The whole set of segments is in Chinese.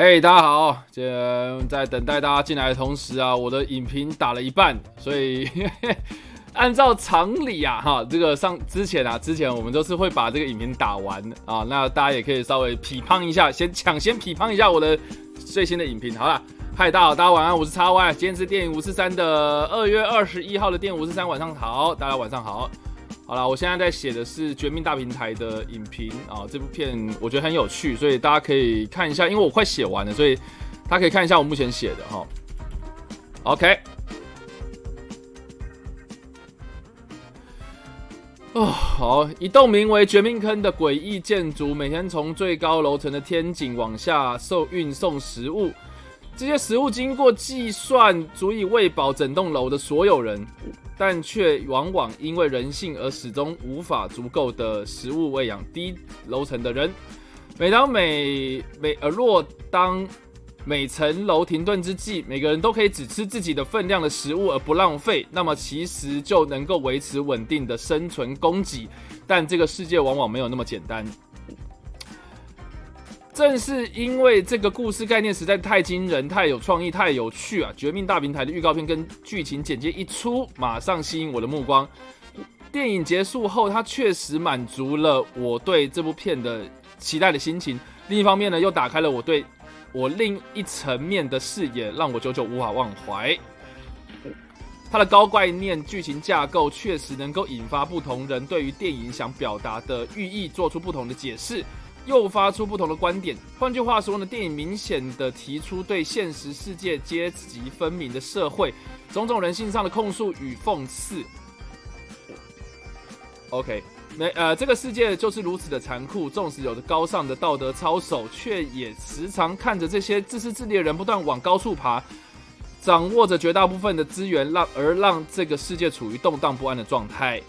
嘿，大家好！这在等待大家进来的同时啊，我的影评打了一半，所以 按照常理啊，哈，这个上之前啊，之前我们都是会把这个影评打完啊，那大家也可以稍微批判一下，先抢先批判一下我的最新的影评。好了，嗨，大家好，大家晚安，我是叉 Y，今天是电影五四三的二月二十一号的电影五四三，晚上好，大家晚上好。好了，我现在在写的是《绝命大平台》的影评啊，这部片我觉得很有趣，所以大家可以看一下，因为我快写完了，所以大家可以看一下我目前写的哈。OK，哦，好，一栋名为“绝命坑”的诡异建筑，每天从最高楼层的天井往下受运送食物，这些食物经过计算，足以喂饱整栋楼的所有人。但却往往因为人性而始终无法足够的食物喂养低楼层的人。每当每每呃若当每层楼停顿之际，每个人都可以只吃自己的分量的食物而不浪费，那么其实就能够维持稳定的生存供给。但这个世界往往没有那么简单。正是因为这个故事概念实在太惊人、太有创意、太有趣啊！《绝命大平台》的预告片跟剧情简介一出，马上吸引我的目光。电影结束后，它确实满足了我对这部片的期待的心情。另一方面呢，又打开了我对我另一层面的视野，让我久久无法忘怀。它的高概念剧情架构确实能够引发不同人对于电影想表达的寓意做出不同的解释。诱发出不同的观点。换句话说呢，电影明显的提出对现实世界阶级分明的社会种种人性上的控诉与讽刺。OK，没呃，这个世界就是如此的残酷。纵使有着高尚的道德操守，却也时常看着这些自私自利的人不断往高处爬，掌握着绝大部分的资源，让而让这个世界处于动荡不安的状态。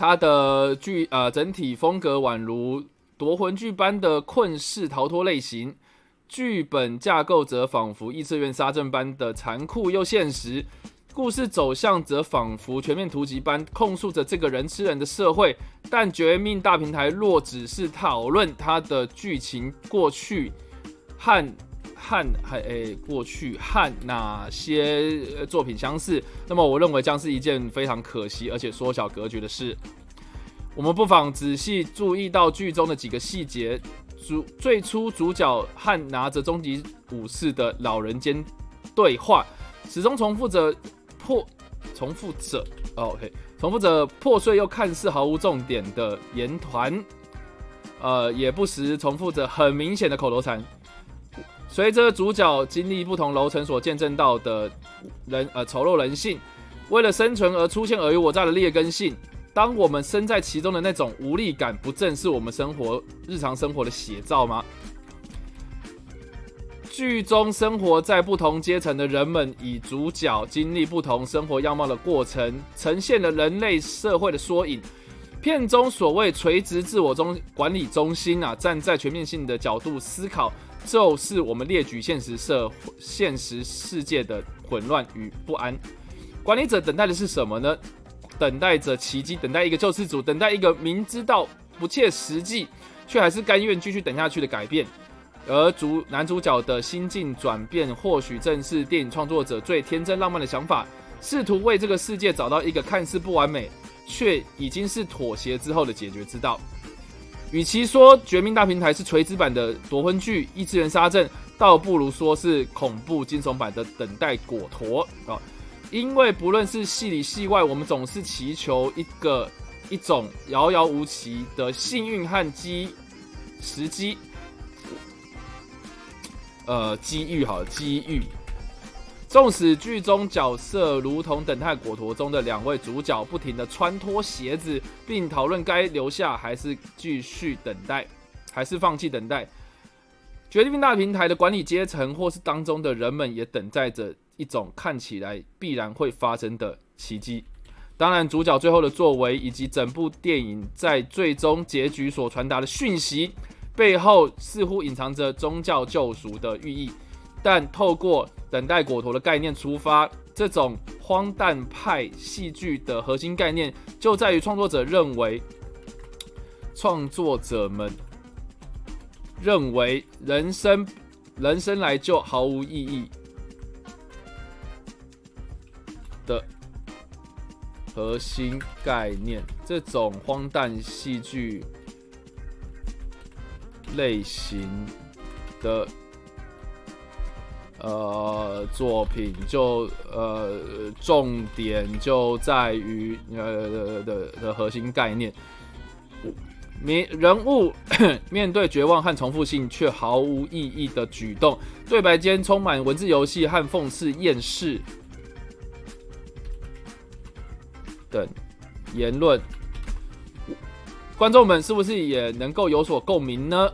它的剧呃整体风格宛如夺魂剧般的困世逃脱类型，剧本架构则仿佛异次元杀阵般的残酷又现实，故事走向则仿佛全面突击般控诉着这个人吃人的社会。但《绝命大平台》若只是讨论它的剧情过去和。和还诶，过去和哪些作品相似？那么我认为将是一件非常可惜而且缩小格局的事。我们不妨仔细注意到剧中的几个细节：主最初主角和拿着终极武士的老人间对话，始终重复着破，重复着 OK，重复着破碎又看似毫无重点的言团，呃，也不时重复着很明显的口头禅。随着主角经历不同楼层所见证到的人呃丑陋人性，为了生存而出现尔虞我诈的劣根性，当我们身在其中的那种无力感，不正是我们生活日常生活的写照吗？剧中生活在不同阶层的人们，以主角经历不同生活样貌的过程，呈现了人类社会的缩影。片中所谓垂直自我中管理中心啊，站在全面性的角度思考。就是我们列举现实社现实世界的混乱与不安。管理者等待的是什么呢？等待着奇迹，等待一个救世主，等待一个明知道不切实际，却还是甘愿继续等下去的改变。而主男主角的心境转变，或许正是电影创作者最天真浪漫的想法，试图为这个世界找到一个看似不完美，却已经是妥协之后的解决之道。与其说《绝命大平台》是垂直版的夺魂剧《异次元杀阵》，倒不如说是恐怖惊悚版的《等待果陀》啊！因为不论是戏里戏外，我们总是祈求一个一种遥遥无期的幸运和机时机，呃，机遇好，机遇。纵使剧中角色如同等待果陀中的两位主角，不停的穿脱鞋子，并讨论该留下还是继续等待，还是放弃等待。决定大平台的管理阶层或是当中的人们，也等待着一种看起来必然会发生的奇迹。当然，主角最后的作为以及整部电影在最终结局所传达的讯息背后，似乎隐藏着宗教救赎的寓意。但透过等待果陀的概念出发，这种荒诞派戏剧的核心概念就在于创作者认为，创作者们认为人生人生来就毫无意义的核心概念，这种荒诞戏剧类型的。呃，作品就呃，重点就在于呃的的核心概念，面人物 面对绝望和重复性却毫无意义的举动，对白间充满文字游戏和讽刺厌世等言论，观众们是不是也能够有所共鸣呢？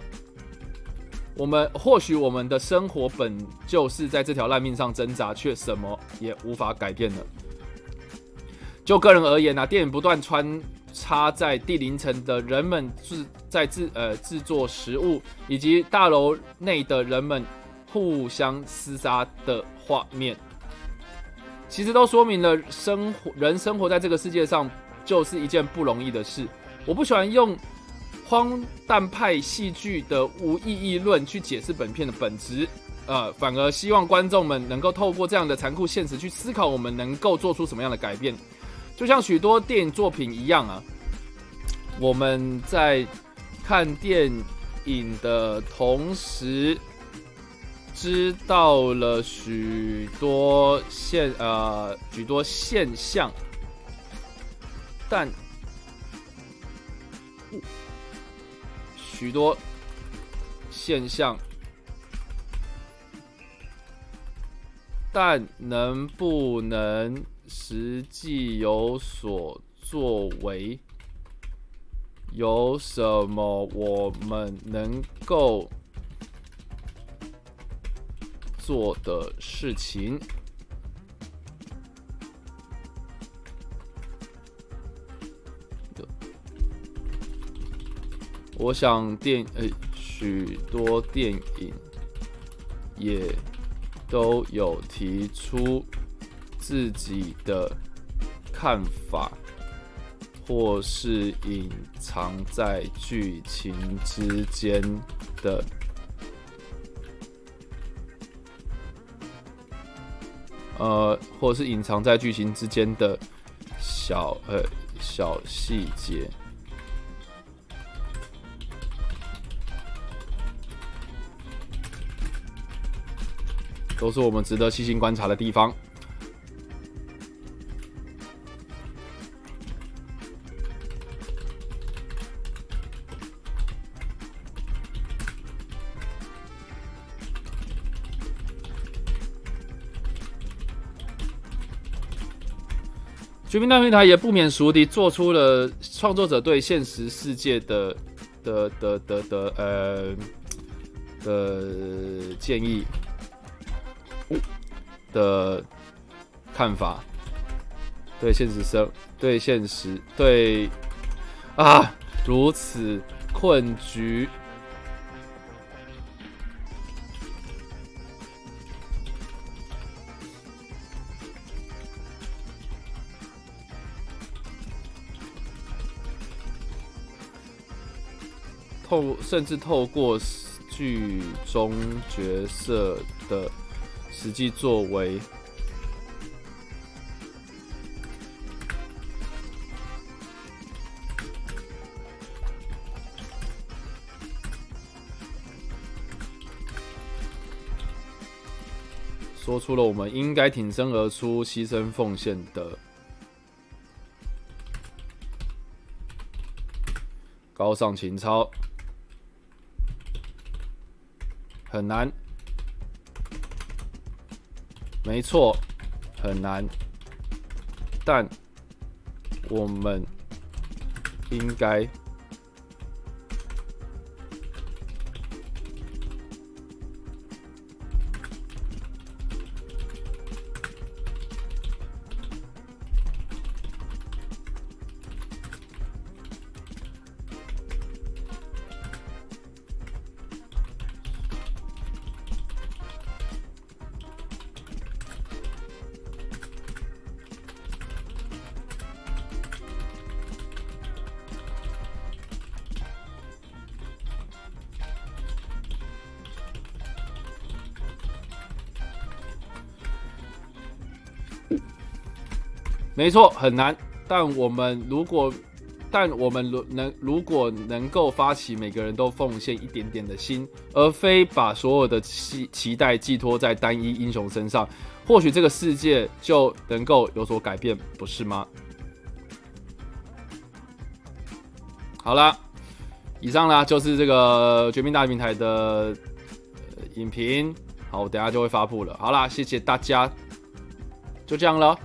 我们或许我们的生活本就是在这条烂命上挣扎，却什么也无法改变了。就个人而言呢，电影不断穿插在地凌层的人们制在制呃制作食物，以及大楼内的人们互相厮杀的画面，其实都说明了生活人生活在这个世界上就是一件不容易的事。我不喜欢用。荒诞派戏剧的无意义论去解释本片的本质，呃，反而希望观众们能够透过这样的残酷现实去思考，我们能够做出什么样的改变。就像许多电影作品一样啊，我们在看电影的同时，知道了许多现呃许多现象，但。许多现象，但能不能实际有所作为？有什么我们能够做的事情？我想电呃许多电影也都有提出自己的看法，或是隐藏在剧情之间的呃，或是隐藏在剧情之间的小呃小细节。都是我们值得细心观察的地方。全民大平台也不免俗的做出了创作者对现实世界的的的的的呃的建议。的看法，对现实生，对现实，对啊，如此困局，透甚至透过剧中角色的。实际作为，说出了我们应该挺身而出、牺牲奉献的高尚情操，很难。没错，很难，但我们应该。没错，很难。但我们如果，但我们如能如果能够发起每个人都奉献一点点的心，而非把所有的期期待寄托在单一英雄身上，或许这个世界就能够有所改变，不是吗？好了，以上呢就是这个绝命大平台的影评。好，我等下就会发布了。好啦，谢谢大家，就这样了。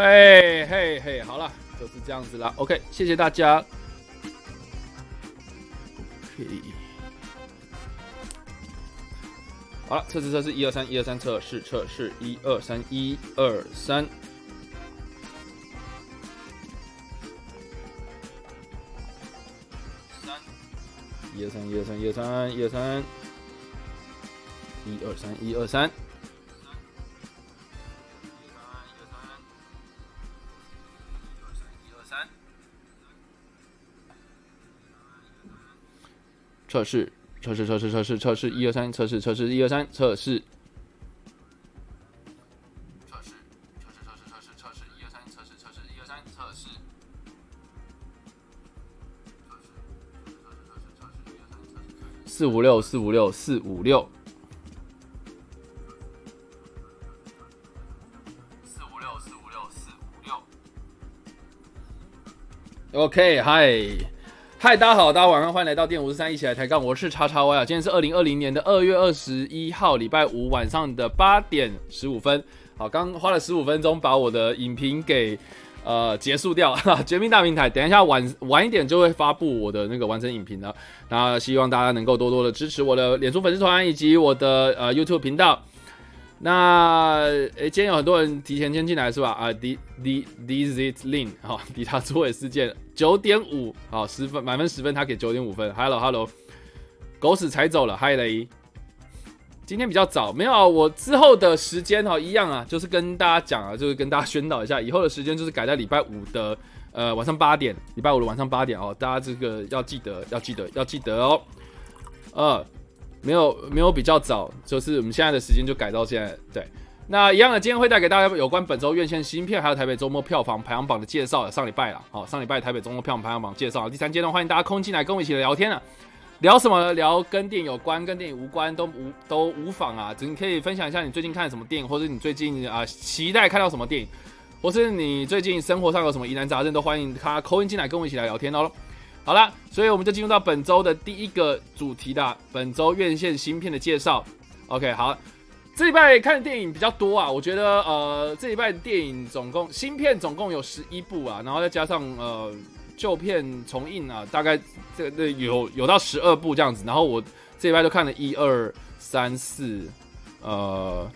嘿嘿嘿，好了，就是这样子了。OK，谢谢大家。OK，好了，测试测试，一二三，一二三，测试测试，一二三，一二三，三，一二三，一二三，一二三，一二三，一二三，一二三。测试，测试，测试，测试，测试，一二三，测试，测试，一二三，测试。测试，测试，测试，测试，测试，一二三，测试，测试，一二三，测试。四五六，四五六，四五六。四五六，四五六，四五六。OK，嗨。嗨，大家好，大家晚上欢迎来到电五十三一起来抬杠，我是叉叉 Y 啊，今天是二零二零年的二月二十一号，礼拜五晚上的八点十五分。好，刚花了十五分钟把我的影评给呃结束掉，哈 绝命大平台，等一下晚晚一点就会发布我的那个完整影评了。那希望大家能够多多的支持我的脸书粉丝团以及我的呃 YouTube 频道。那诶，今天有很多人提前先进来是吧？啊，D D D Z Lin 好，迪塔作尾事件九点五好，十分满分十分，他给九点五分。Hello Hello，狗屎踩走了，嗨雷。今天比较早，没有我之后的时间哈，一样啊，就是跟大家讲啊，就是跟大家宣导一下，以后的时间就是改在礼拜五的呃晚上八点，礼拜五的晚上八点哦，大家这个要记得，要记得，要记得哦，呃。没有没有比较早，就是我们现在的时间就改到现在。对，那一样的，今天会带给大家有关本周院线新片，还有台北周末票房排行榜的介绍。上礼拜了，好，上礼拜台北周末票房排行榜介绍。第三阶段，欢迎大家空进来跟我一起聊天啊，聊什么？聊跟电影有关，跟电影无关都无都无妨啊。只你可以分享一下你最近看什么电影，或者你最近啊期待看到什么电影，或是你最近生活上有什么疑难杂症，都欢迎他扣音进来跟我一起来聊天哦。好了，所以我们就进入到本周的第一个主题的本周院线新片的介绍。OK，好，这礼拜看的电影比较多啊，我觉得呃，这礼拜电影总共新片总共有十一部啊，然后再加上呃旧片重映啊，大概这个有有到十二部这样子。然后我这礼拜就看了一二三四呃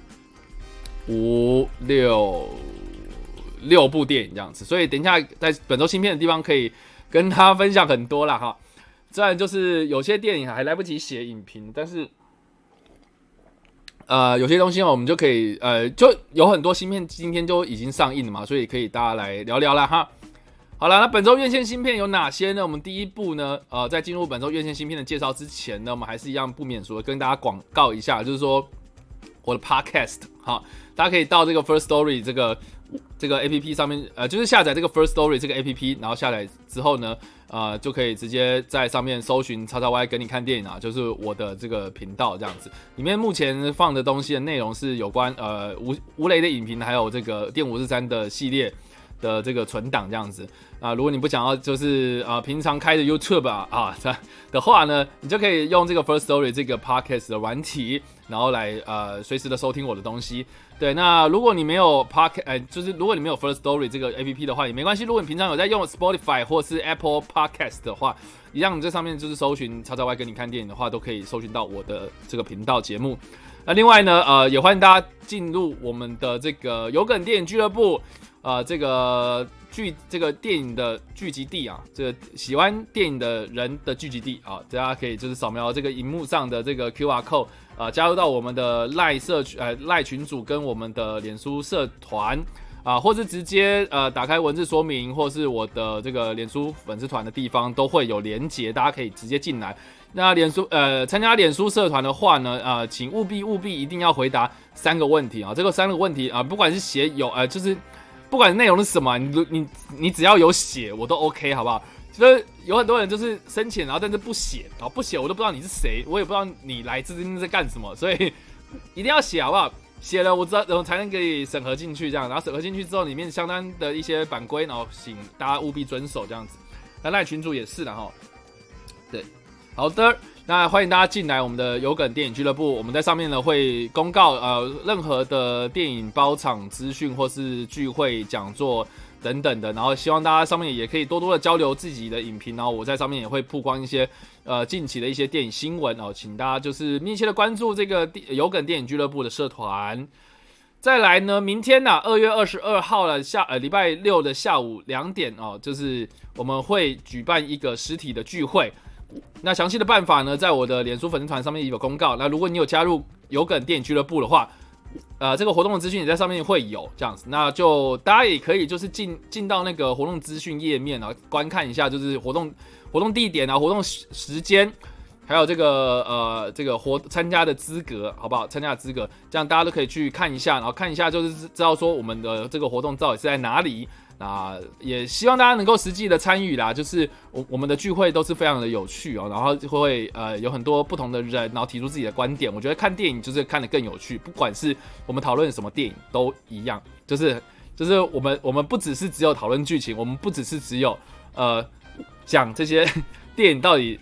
五六六部电影这样子，所以等一下在本周新片的地方可以。跟他分享很多了哈，虽然就是有些电影还来不及写影评，但是，呃，有些东西我们就可以，呃，就有很多芯片今天就已经上映了嘛，所以可以大家来聊聊了哈。好了，那本周院线芯片有哪些呢？我们第一步呢，呃，在进入本周院线芯片的介绍之前呢，我们还是一样不免俗的跟大家广告一下，就是说我的 Podcast 哈，大家可以到这个 First Story 这个。这个 A P P 上面，呃，就是下载这个 First Story 这个 A P P，然后下载之后呢，呃，就可以直接在上面搜寻“叉叉 Y” 给你看电影啊，就是我的这个频道这样子。里面目前放的东西的内容是有关呃吴吴雷的影评，还有这个电五四三的系列的这个存档这样子。啊，如果你不想要就是啊平常开的 YouTube 啊啊 的话呢，你就可以用这个 First Story 这个 Podcast 的软体，然后来呃随时的收听我的东西。对，那如果你没有 Park，哎，就是如果你没有 First Story 这个 A P P 的话也没关系。如果你平常有在用 Spotify 或是 Apple Podcast 的话，一样这上面就是搜寻叉叉 Y 跟你看电影的话，都可以搜寻到我的这个频道节目。那另外呢，呃，也欢迎大家进入我们的这个有梗电影俱乐部。呃这个剧这个电影的聚集地啊，这个喜欢电影的人的聚集地啊，大家可以就是扫描这个荧幕上的这个 Q R code 啊，加入到我们的赖社群呃赖群组跟我们的脸书社团啊，或是直接呃打开文字说明，或是我的这个脸书粉丝团的地方都会有连接，大家可以直接进来。那脸书呃，参加脸书社团的话呢，呃，请务必务必一定要回答三个问题啊！这个三个问题啊，不管是写有呃，就是不管内容是什么，你你你只要有写，我都 OK，好不好？就是有很多人就是申请，然后但是不写然后，不写我都不知道你是谁，我也不知道你来自在干什么，所以一定要写，好不好？写了我知道，然后才能给你审核进去这样，然后审核进去之后，里面相当的一些版规，然后请大家务必遵守这样子。那赖群主也是的哈，对。好的，那欢迎大家进来我们的有梗电影俱乐部。我们在上面呢会公告呃任何的电影包场资讯或是聚会讲座等等的，然后希望大家上面也可以多多的交流自己的影评，然后我在上面也会曝光一些呃近期的一些电影新闻哦，请大家就是密切的关注这个有梗电影俱乐部的社团。再来呢，明天呢二月二十二号了下呃礼拜六的下午两点哦，就是我们会举办一个实体的聚会。那详细的办法呢，在我的脸书粉丝团上面也有公告。那如果你有加入有梗电影俱乐部的话，呃，这个活动的资讯也在上面会有这样子。那就大家也可以就是进进到那个活动资讯页面啊，观看一下，就是活动活动地点啊，活动时间，还有这个呃这个活参加的资格，好不好？参加资格，这样大家都可以去看一下，然后看一下就是知道说我们的这个活动到底是在哪里。那也希望大家能够实际的参与啦，就是我我们的聚会都是非常的有趣哦，然后就会呃有很多不同的人，然后提出自己的观点。我觉得看电影就是看得更有趣，不管是我们讨论什么电影都一样，就是就是我们我们不只是只有讨论剧情，我们不只是只有呃讲这些 电影到底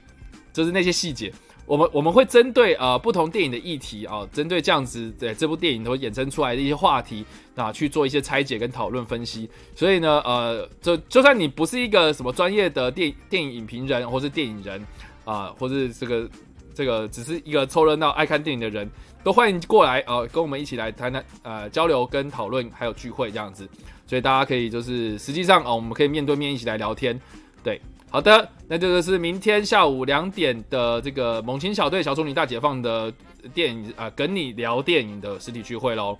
就是那些细节。我们我们会针对呃不同电影的议题啊，针对这样子的这部电影都衍生出来的一些话题啊，去做一些拆解跟讨论分析。所以呢，呃，就就算你不是一个什么专业的电电影影评人，或是电影人啊，或是这个这个只是一个凑热闹爱看电影的人，都欢迎过来啊，跟我们一起来谈谈呃交流跟讨论，还有聚会这样子。所以大家可以就是实际上啊，我们可以面对面一起来聊天，对。好的，那这个是明天下午两点的这个猛禽小队小丑女大解放的电影啊，跟你聊电影的实体聚会喽。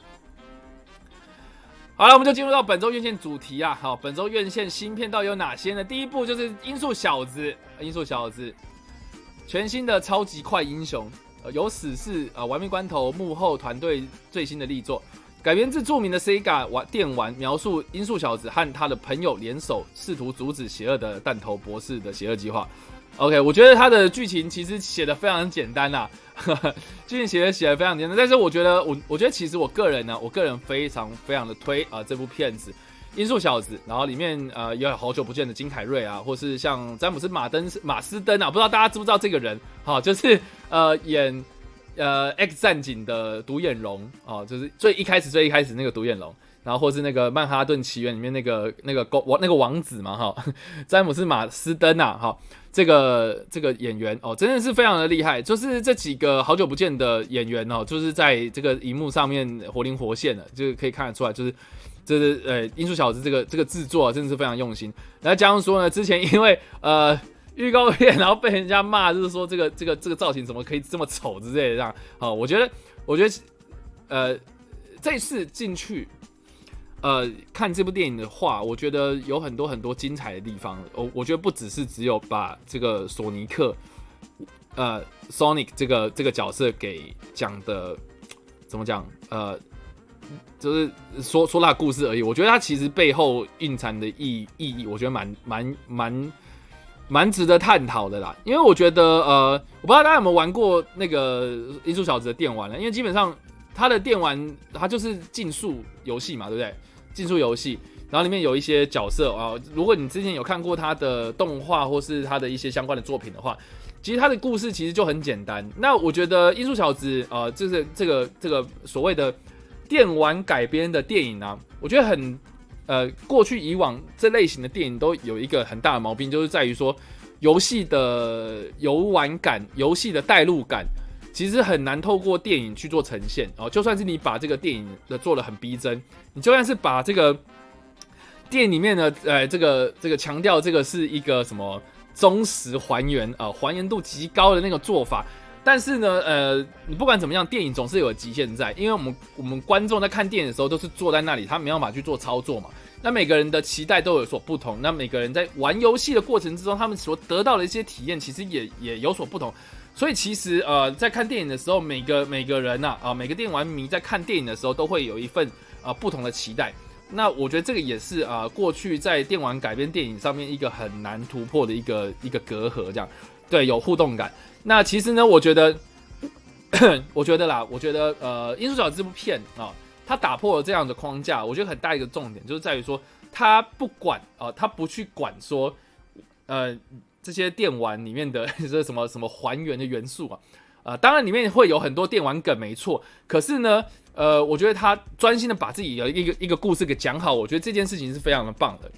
好了，我们就进入到本周院线主题啊。好，本周院线新片到底有哪些呢？第一部就是《音速小子》，《音速小子》全新的超级快英雄，有史是啊，玩命关头幕后团队最新的力作。改编自著名的 Sega 玩电玩，描述音速小子和他的朋友联手，试图阻止邪恶的弹头博士的邪恶计划。OK，我觉得他的剧情其实写的非常简单呐，剧情写的写的非常简单。但是我觉得，我我觉得其实我个人呢，我个人非常非常的推啊这部片子《音速小子》，然后里面呃也有好久不见的金凯瑞啊，或是像詹姆斯马登马斯登啊，不知道大家知不知道这个人？好，就是呃演。呃，X 战警的独眼龙哦，就是最一开始最一开始那个独眼龙，然后或是那个曼哈顿奇缘里面那个那个王那个王子嘛哈，詹姆斯马斯登啊哈，这个这个演员哦，真的是非常的厉害，就是这几个好久不见的演员哦，就是在这个荧幕上面活灵活现的，就是可以看得出来，就是就是呃，音速小子这个这个制作真的是非常用心。然后加上说呢，之前因为呃。预告片，然后被人家骂，就是说这个这个这个造型怎么可以这么丑之类的，这样。好，我觉得，我觉得，呃，这次进去，呃，看这部电影的话，我觉得有很多很多精彩的地方。我我觉得不只是只有把这个索尼克，呃，Sonic 这个这个角色给讲的，怎么讲？呃，就是说说他故事而已。我觉得他其实背后蕴藏的意意义，我觉得蛮蛮蛮。蛮值得探讨的啦，因为我觉得，呃，我不知道大家有没有玩过那个《音速小子》的电玩了，因为基本上它的电玩它就是竞速游戏嘛，对不对？竞速游戏，然后里面有一些角色啊，如果你之前有看过它的动画或是它的一些相关的作品的话，其实他的故事其实就很简单。那我觉得《音速小子》啊，就是这个这个所谓的电玩改编的电影啊，我觉得很。呃，过去以往这类型的电影都有一个很大的毛病，就是在于说游戏的游玩感、游戏的代入感，其实很难透过电影去做呈现哦。就算是你把这个电影的做的很逼真，你就算是把这个电影里面的，呃，这个这个强调这个是一个什么忠实还原啊，还原度极高的那个做法。但是呢，呃，你不管怎么样，电影总是有极限在，因为我们我们观众在看电影的时候都是坐在那里，他没办法去做操作嘛。那每个人的期待都有所不同，那每个人在玩游戏的过程之中，他们所得到的一些体验其实也也有所不同。所以其实呃，在看电影的时候，每个每个人呐啊，每个电玩迷在看电影的时候都会有一份啊不同的期待。那我觉得这个也是啊，过去在电玩改编电影上面一个很难突破的一个一个隔阂，这样对有互动感。那其实呢，我觉得，我觉得啦，我觉得呃，《音速小子》这部片啊，它打破了这样的框架，我觉得很大一个重点就是在于说，它不管啊，它不去管说，呃，这些电玩里面的 这什么什么还原的元素啊，啊，当然里面会有很多电玩梗，没错，可是呢。呃，我觉得他专心的把自己的一个一个故事给讲好，我觉得这件事情是非常的棒的。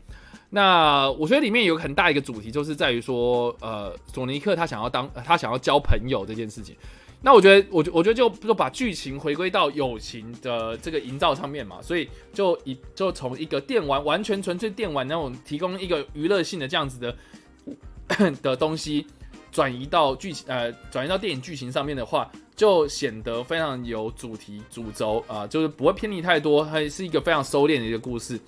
那我觉得里面有很大一个主题，就是在于说，呃，索尼克他想要当他想要交朋友这件事情。那我觉得，我觉我觉得就就把剧情回归到友情的这个营造上面嘛，所以就以就从一个电玩完全纯粹电玩那种提供一个娱乐性的这样子的 的东西，转移到剧情呃转移到电影剧情上面的话。就显得非常有主题主轴啊，就是不会偏离太多，还是一个非常收敛的一个故事。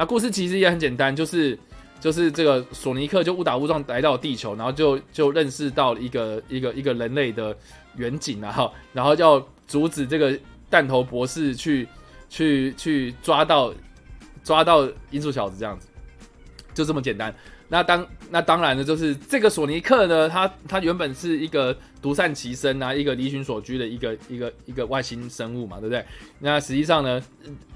那故事其实也很简单，就是就是这个索尼克就误打误撞来到地球，然后就就认识到一个一个一个人类的远景啊，哈，然后要阻止这个弹头博士去去去抓到抓到音速小子这样子，就这么简单。那当那当然呢，就是这个索尼克呢，他他原本是一个独善其身啊，一个离群所居的一个一个一个外星生物嘛，对不对？那实际上呢，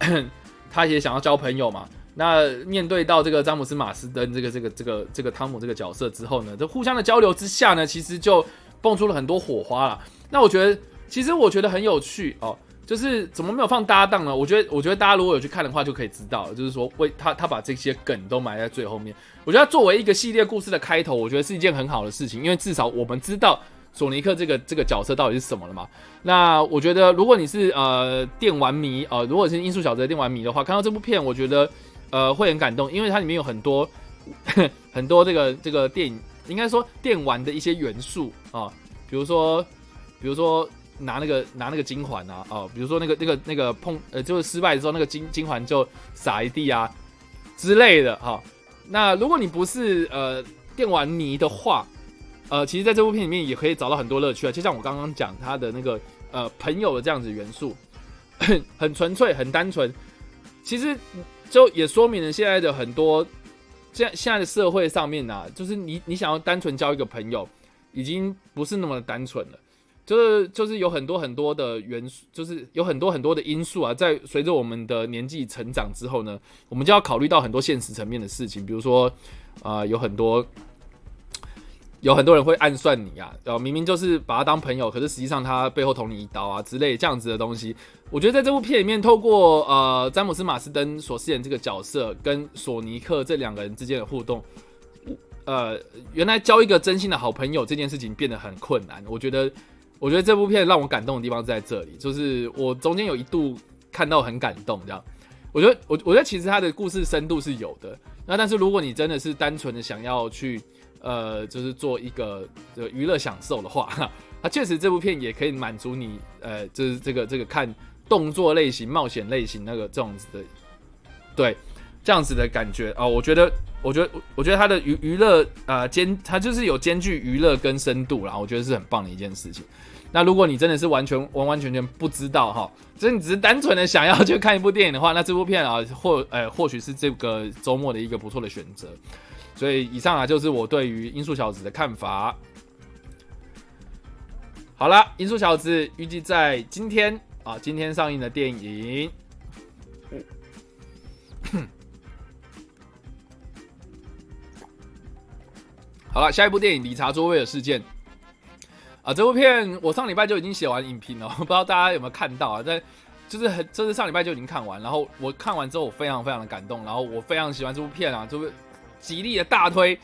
他也想要交朋友嘛。那面对到这个詹姆斯马斯登这个这个这个这个汤姆这个角色之后呢，这互相的交流之下呢，其实就蹦出了很多火花了。那我觉得，其实我觉得很有趣哦。就是怎么没有放搭档呢？我觉得，我觉得大家如果有去看的话，就可以知道，就是说，为他他把这些梗都埋在最后面。我觉得作为一个系列故事的开头，我觉得是一件很好的事情，因为至少我们知道索尼克这个这个角色到底是什么了嘛。那我觉得，如果你是呃电玩迷呃，如果是音速小子的电玩迷的话，看到这部片，我觉得呃会很感动，因为它里面有很多 很多这个这个电影，应该说电玩的一些元素啊，比如说比如说。拿那个拿那个金环啊，哦，比如说那个那个那个碰呃，就是失败的时候，那个金金环就撒一地啊之类的哈。那如果你不是呃电玩迷的话，呃，其实在这部片里面也可以找到很多乐趣啊。就像我刚刚讲他的那个呃朋友的这样子元素，很纯粹很单纯。其实就也说明了现在的很多现在现在的社会上面啊，就是你你想要单纯交一个朋友，已经不是那么单纯了。就是就是有很多很多的元素，就是有很多很多的因素啊，在随着我们的年纪成长之后呢，我们就要考虑到很多现实层面的事情，比如说啊，有很多有很多人会暗算你啊，然后明明就是把他当朋友，可是实际上他背后捅你一刀啊之类这样子的东西。我觉得在这部片里面，透过呃詹姆斯马斯登所饰演这个角色跟索尼克这两个人之间的互动，呃，原来交一个真心的好朋友这件事情变得很困难。我觉得。我觉得这部片让我感动的地方在这里，就是我中间有一度看到很感动，这样。我觉得，我我觉得其实他的故事深度是有的。那但是如果你真的是单纯的想要去，呃，就是做一个这娱乐享受的话，它确实这部片也可以满足你，呃，就是这个这个看动作类型、冒险类型那个这样子的，对，这样子的感觉啊。我觉得，我觉得，我觉得它的娱娱乐啊兼，它就是有兼具娱乐跟深度啦，我觉得是很棒的一件事情。那如果你真的是完全完完全全不知道哈，就是你只是单纯的想要去看一部电影的话，那这部片啊，或呃或许是这个周末的一个不错的选择。所以以上啊就是我对于《音速小子》的看法。好了，《音速小子》预计在今天啊，今天上映的电影。好了，下一部电影《理查·卓威尔事件》。啊，这部片我上礼拜就已经写完影评了，不知道大家有没有看到啊？在就是很，就是上礼拜就已经看完，然后我看完之后我非常非常的感动，然后我非常喜欢这部片啊，这部极力的大推、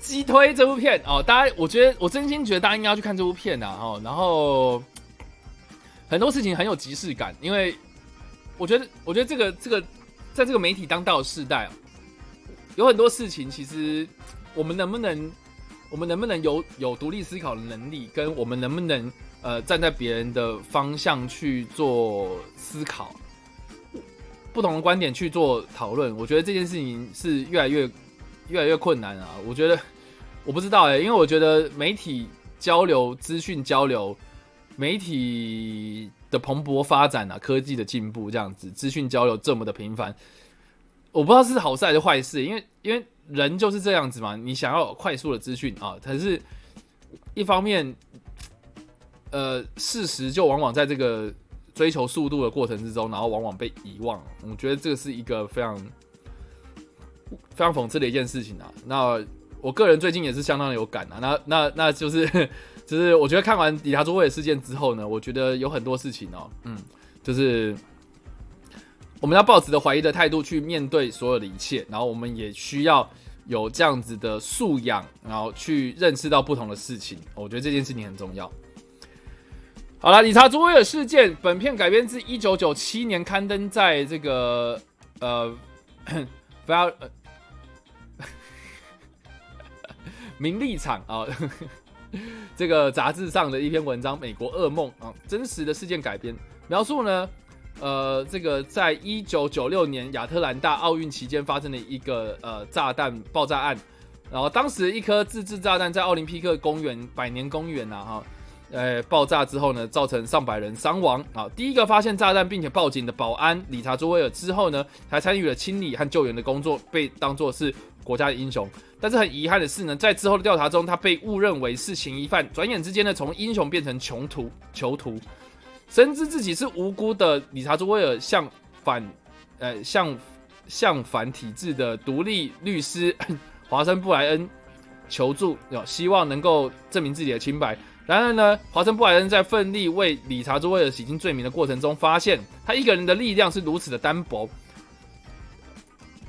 激推这部片哦。大家，我觉得我真心觉得大家应该要去看这部片呐，哦，然后很多事情很有即视感，因为我觉得，我觉得这个这个在这个媒体当道的时代啊，有很多事情，其实我们能不能，我们能不能有有独立思考的能力，跟我们能不能呃站在别人的方向去做思考，不同的观点去做讨论，我觉得这件事情是越来越越来越困难啊。我觉得我不知道哎，因为我觉得媒体交流、资讯交流、媒体。的蓬勃发展啊，科技的进步，这样子资讯交流这么的频繁，我不知道是好事还是坏事，因为因为人就是这样子嘛，你想要快速的资讯啊，可是一方面，呃，事实就往往在这个追求速度的过程之中，然后往往被遗忘。我觉得这个是一个非常非常讽刺的一件事情啊。那我个人最近也是相当有感啊，那那那就是。就是我觉得看完理查卓威尔事件之后呢，我觉得有很多事情哦，嗯，就是我们要抱持着怀疑的态度去面对所有的一切，然后我们也需要有这样子的素养，然后去认识到不同的事情。我觉得这件事情很重要。好了，理查卓威尔事件，本片改编自一九九七年刊登在这个呃，不要名利场啊。这个杂志上的一篇文章《美国噩梦》啊，真实的事件改编描述呢，呃，这个在一九九六年亚特兰大奥运期间发生的一个呃炸弹爆炸案，然后当时一颗自制炸弹在奥林匹克公园百年公园呐哈，呃爆炸之后呢，造成上百人伤亡啊。第一个发现炸弹并且报警的保安理查·卓威尔之后呢，还参与了清理和救援的工作，被当作是国家的英雄。但是很遗憾的是呢，在之后的调查中，他被误认为是嫌疑犯，转眼之间呢，从英雄变成囚徒。囚徒，深知自己是无辜的理查·卓威尔向反，呃，向向反体制的独立律师华生·布莱恩求助，有希望能够证明自己的清白。然而呢，华生·布莱恩在奋力为理查·卓威尔洗清罪名的过程中，发现他一个人的力量是如此的单薄。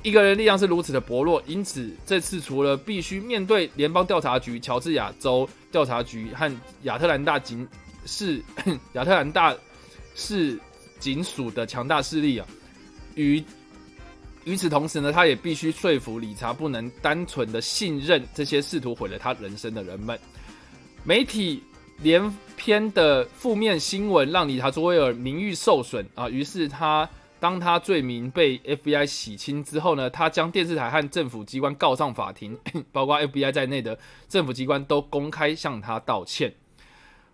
一个人力量是如此的薄弱，因此这次除了必须面对联邦调查局、乔治亚州调查局和亚特兰大警市、亚特兰大市警署的强大势力啊，与与此同时呢，他也必须说服理查不能单纯的信任这些试图毁了他人生的人们。媒体连篇的负面新闻让理查·卓威尔名誉受损啊，于是他。当他罪名被 FBI 洗清之后呢，他将电视台和政府机关告上法庭，包括 FBI 在内的政府机关都公开向他道歉。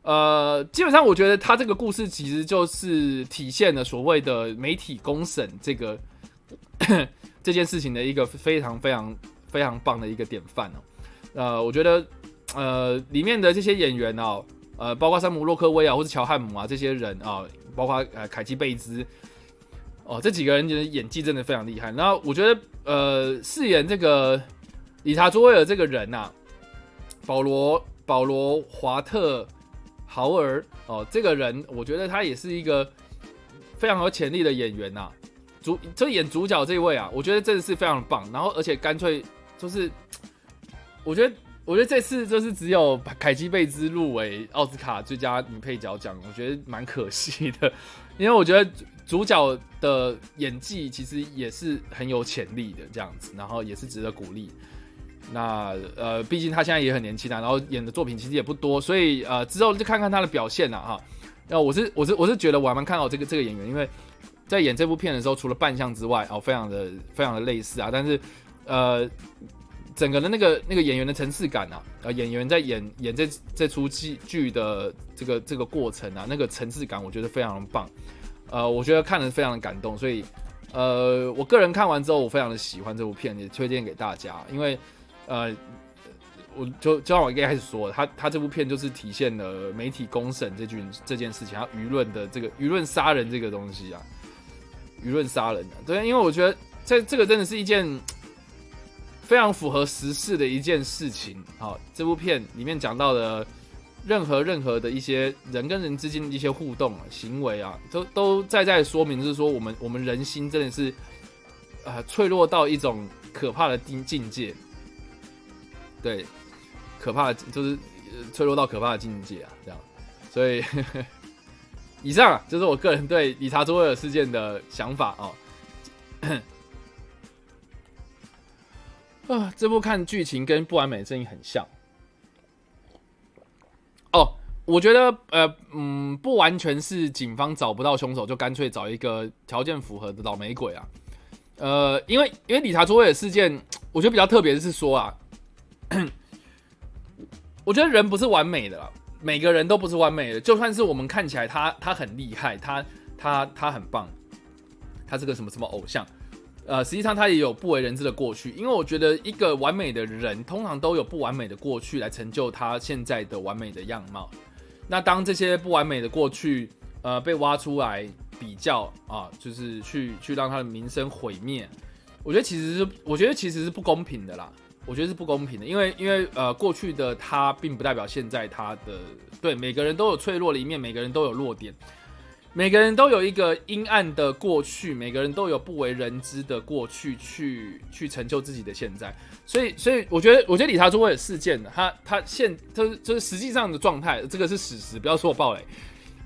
呃，基本上我觉得他这个故事其实就是体现了所谓的媒体公审这个 这件事情的一个非常非常非常棒的一个典范哦。呃，我觉得呃里面的这些演员哦，呃，包括山姆洛克威啊，或是乔汉姆啊这些人啊，包括呃凯基贝兹。哦，这几个人的演技真的非常厉害。然后我觉得，呃，饰演这个理查·朱威尔这个人呐，保罗·保罗·华特豪尔哦，这个人我觉得他也是一个非常有潜力的演员呐。主就演主角这位啊，我觉得真的是非常棒。然后而且干脆就是，我觉得我觉得这次就是只有凯基贝兹入围奥斯卡最佳女配角奖，我觉得蛮可惜的，因为我觉得。主角的演技其实也是很有潜力的，这样子，然后也是值得鼓励。那呃，毕竟他现在也很年轻啊，然后演的作品其实也不多，所以呃，之后就看看他的表现了哈。那我是我是我是觉得我还蛮看好这个这个演员，因为在演这部片的时候，除了扮相之外，哦，非常的非常的类似啊。但是呃，整个的那个那个演员的层次感啊，呃，演员在演演这这出剧剧的这个这个过程啊，那个层次感，我觉得非常棒。呃，我觉得看的非常的感动，所以，呃，我个人看完之后，我非常的喜欢这部片，也推荐给大家。因为，呃，我就就像我一开始说，他他这部片就是体现了媒体公审这句这件事情，还有舆论的这个舆论杀人这个东西啊，舆论杀人啊，对，因为我觉得这这个真的是一件非常符合时事的一件事情。好，这部片里面讲到的。任何任何的一些人跟人之间的一些互动啊、行为啊，都都在在说明，就是说我们我们人心真的是，呃，脆弱到一种可怕的境境界。对，可怕的就是脆弱到可怕的境界啊，这样。所以，呵 呵以上就是我个人对理查·卓威尔事件的想法啊。啊，这部看剧情跟不完美的正义很像。哦，我觉得呃嗯，不完全是警方找不到凶手，就干脆找一个条件符合的倒霉鬼啊。呃，因为因为理查·卓威尔事件，我觉得比较特别的是说啊，我觉得人不是完美的啦，每个人都不是完美的，就算是我们看起来他他很厉害，他他他很棒，他是个什么什么偶像。呃，实际上他也有不为人知的过去，因为我觉得一个完美的人通常都有不完美的过去来成就他现在的完美的样貌。那当这些不完美的过去呃被挖出来比较啊，就是去去让他的名声毁灭，我觉得其实是我觉得其实是不公平的啦。我觉得是不公平的，因为因为呃过去的他并不代表现在他的对每个人都有脆弱的一面，每个人都有弱点。每个人都有一个阴暗的过去，每个人都有不为人知的过去，去去成就自己的现在。所以，所以我觉得，我觉得理查·朱威尔事件的他，他现，他就是实际上的状态，这个是史实，不要说我暴雷。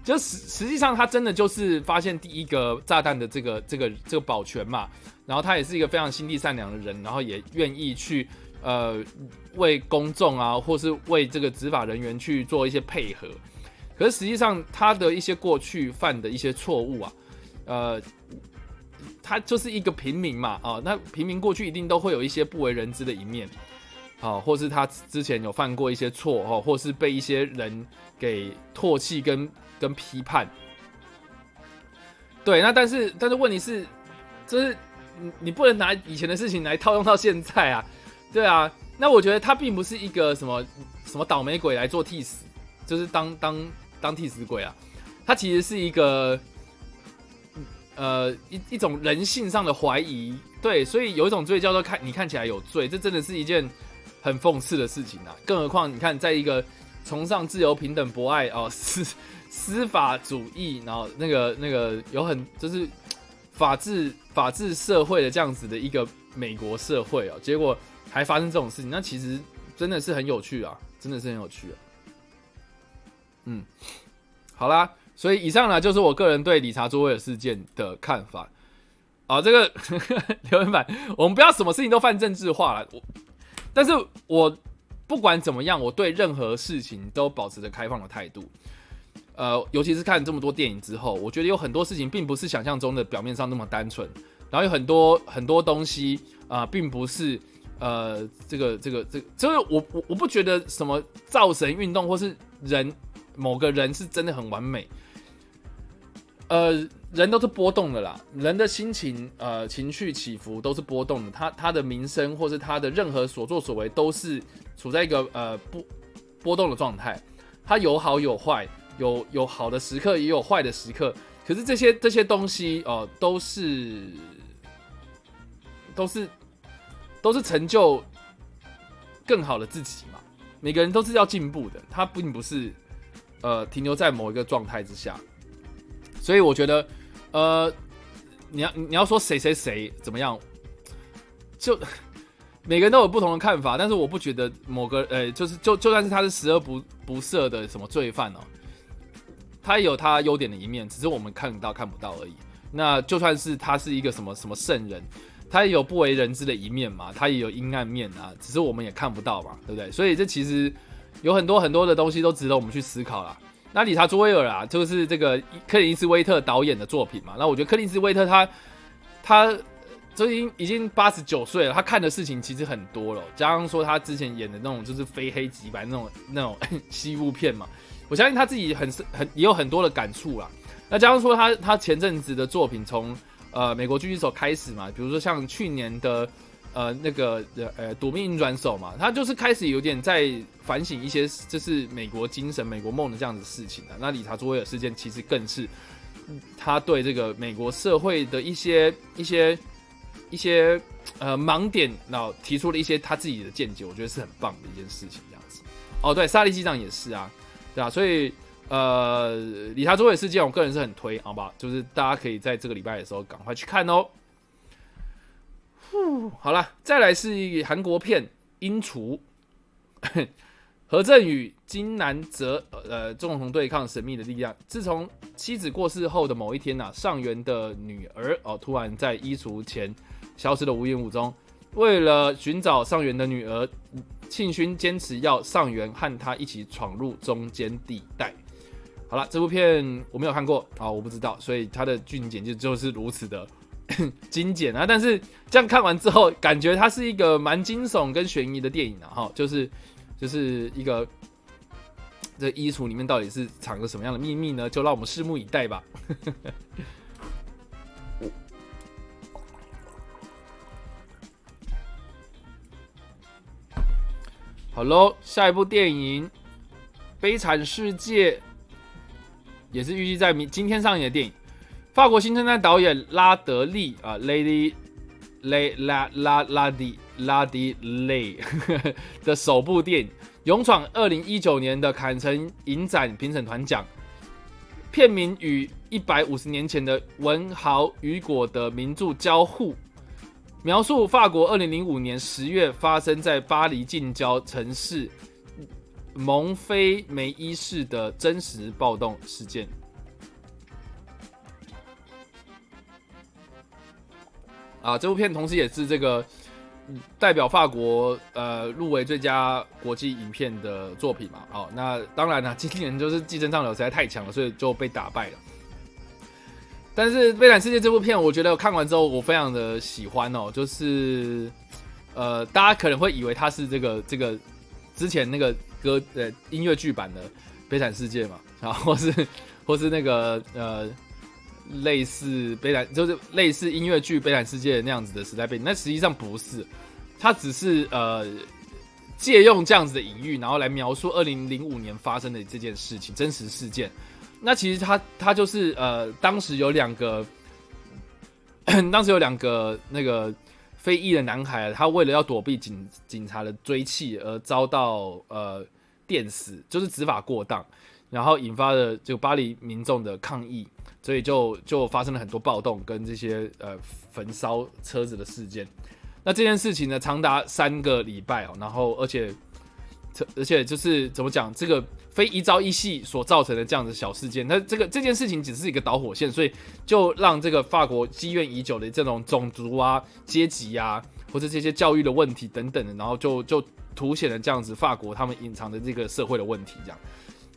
就实实际上，他真的就是发现第一个炸弹的这个这个这个保全嘛。然后他也是一个非常心地善良的人，然后也愿意去呃为公众啊，或是为这个执法人员去做一些配合。可是实际上，他的一些过去犯的一些错误啊，呃，他就是一个平民嘛，啊，那平民过去一定都会有一些不为人知的一面，啊，或是他之前有犯过一些错，哦，或是被一些人给唾弃跟跟批判。对，那但是但是问题是，就是你你不能拿以前的事情来套用到现在啊，对啊，那我觉得他并不是一个什么什么倒霉鬼来做替死，就是当当。当替死鬼啊，他其实是一个，呃，一一种人性上的怀疑，对，所以有一种罪叫做看你看起来有罪，这真的是一件很讽刺的事情啊。更何况你看，在一个崇尚自由、平等、博爱哦，司司法主义，然后那个那个有很就是法治法治社会的这样子的一个美国社会啊，结果还发生这种事情，那其实真的是很有趣啊，真的是很有趣啊。嗯，好啦，所以以上呢就是我个人对理查·卓威尔事件的看法。啊，这个 留言板，我们不要什么事情都犯政治化了。我，但是我不管怎么样，我对任何事情都保持着开放的态度。呃，尤其是看这么多电影之后，我觉得有很多事情并不是想象中的表面上那么单纯，然后有很多很多东西啊，并不是呃，这个这个这个，就是我我我不觉得什么造神运动或是人。某个人是真的很完美，呃，人都是波动的啦，人的心情、呃，情绪起伏都是波动的。他他的名声或是他的任何所作所为，都是处在一个呃波波动的状态。他有好有坏，有有好的时刻，也有坏的时刻。可是这些这些东西哦，都是都是都是成就更好的自己嘛。每个人都是要进步的，他并不是。呃，停留在某一个状态之下，所以我觉得，呃，你要你要说谁谁谁怎么样，就 每个人都有不同的看法，但是我不觉得某个呃，就是就就算是他是十恶不不赦的什么罪犯哦，他也有他优点的一面，只是我们看到看不到而已。那就算是他是一个什么什么圣人，他也有不为人知的一面嘛，他也有阴暗面啊，只是我们也看不到嘛，对不对？所以这其实。有很多很多的东西都值得我们去思考啦。那理查·朱威尔啊，就是这个克林斯·威特导演的作品嘛。那我觉得克林斯·威特他他就已经已经八十九岁了，他看的事情其实很多了。加上说他之前演的那种就是非黑即白那种那种 西部片嘛，我相信他自己很很也有很多的感触啦。那加上说他他前阵子的作品从呃美国狙击手开始嘛，比如说像去年的。呃，那个呃呃，夺命转手嘛，他就是开始有点在反省一些，就是美国精神、美国梦的这样子事情啊。那理查·朱威尔事件其实更是他对这个美国社会的一些一些一些呃盲点，然后提出了一些他自己的见解，我觉得是很棒的一件事情。这样子哦，对，沙利机长也是啊，对啊，所以呃，理查·朱威尔事件，我个人是很推，好不好？就是大家可以在这个礼拜的时候赶快去看哦。好了，再来是韩国片《阴厨》，何振宇、金南哲呃共同对抗神秘的力量。自从妻子过世后的某一天呐，上元的女儿哦突然在衣橱前消失的无影无踪。为了寻找上元的女儿，庆勋坚持要上元和他一起闯入中间地带。好了，这部片我没有看过啊，我不知道，所以它的剧情简介就是如此的 精简啊。但是这样看完之后，感觉它是一个蛮惊悚跟悬疑的电影啊，哈，就是就是一个这衣橱里面到底是藏着什么样的秘密呢？就让我们拭目以待吧。好喽，下一部电影《悲惨世界》也是预计在明今天上映的电影。法国新生代导演拉德利啊，Lady 雷拉拉拉迪拉迪雷的首部电影，勇闯二零一九年的坎城影展评审团奖。片名与一百五十年前的文豪雨果的名著交互。描述法国二零零五年十月发生在巴黎近郊城市蒙菲梅伊市的真实暴动事件。啊，这部片同时也是这个代表法国呃入围最佳国际影片的作品嘛。哦，那当然了，今年就是《寄生上流》实在太强了，所以就被打败了。但是《悲惨世界》这部片，我觉得看完之后，我非常的喜欢哦。就是，呃，大家可能会以为它是这个这个之前那个歌呃音乐剧版的《悲惨世界》嘛，然后或是或是那个呃类似悲惨就是类似音乐剧《悲惨世界》那样子的时代背景，那实际上不是，它只是呃借用这样子的隐喻，然后来描述二零零五年发生的这件事情真实事件。那其实他他就是呃，当时有两个，当时有两个那个非裔的男孩，他为了要躲避警警察的追缉而遭到呃电死，就是执法过当，然后引发了就巴黎民众的抗议，所以就就发生了很多暴动跟这些呃焚烧车子的事件。那这件事情呢，长达三个礼拜哦，然后而且。而且就是怎么讲，这个非一朝一夕所造成的这样的小事件，那这个这件事情只是一个导火线，所以就让这个法国积怨已久的这种种族啊、阶级啊，或者这些教育的问题等等的，然后就就凸显了这样子法国他们隐藏的这个社会的问题。这样，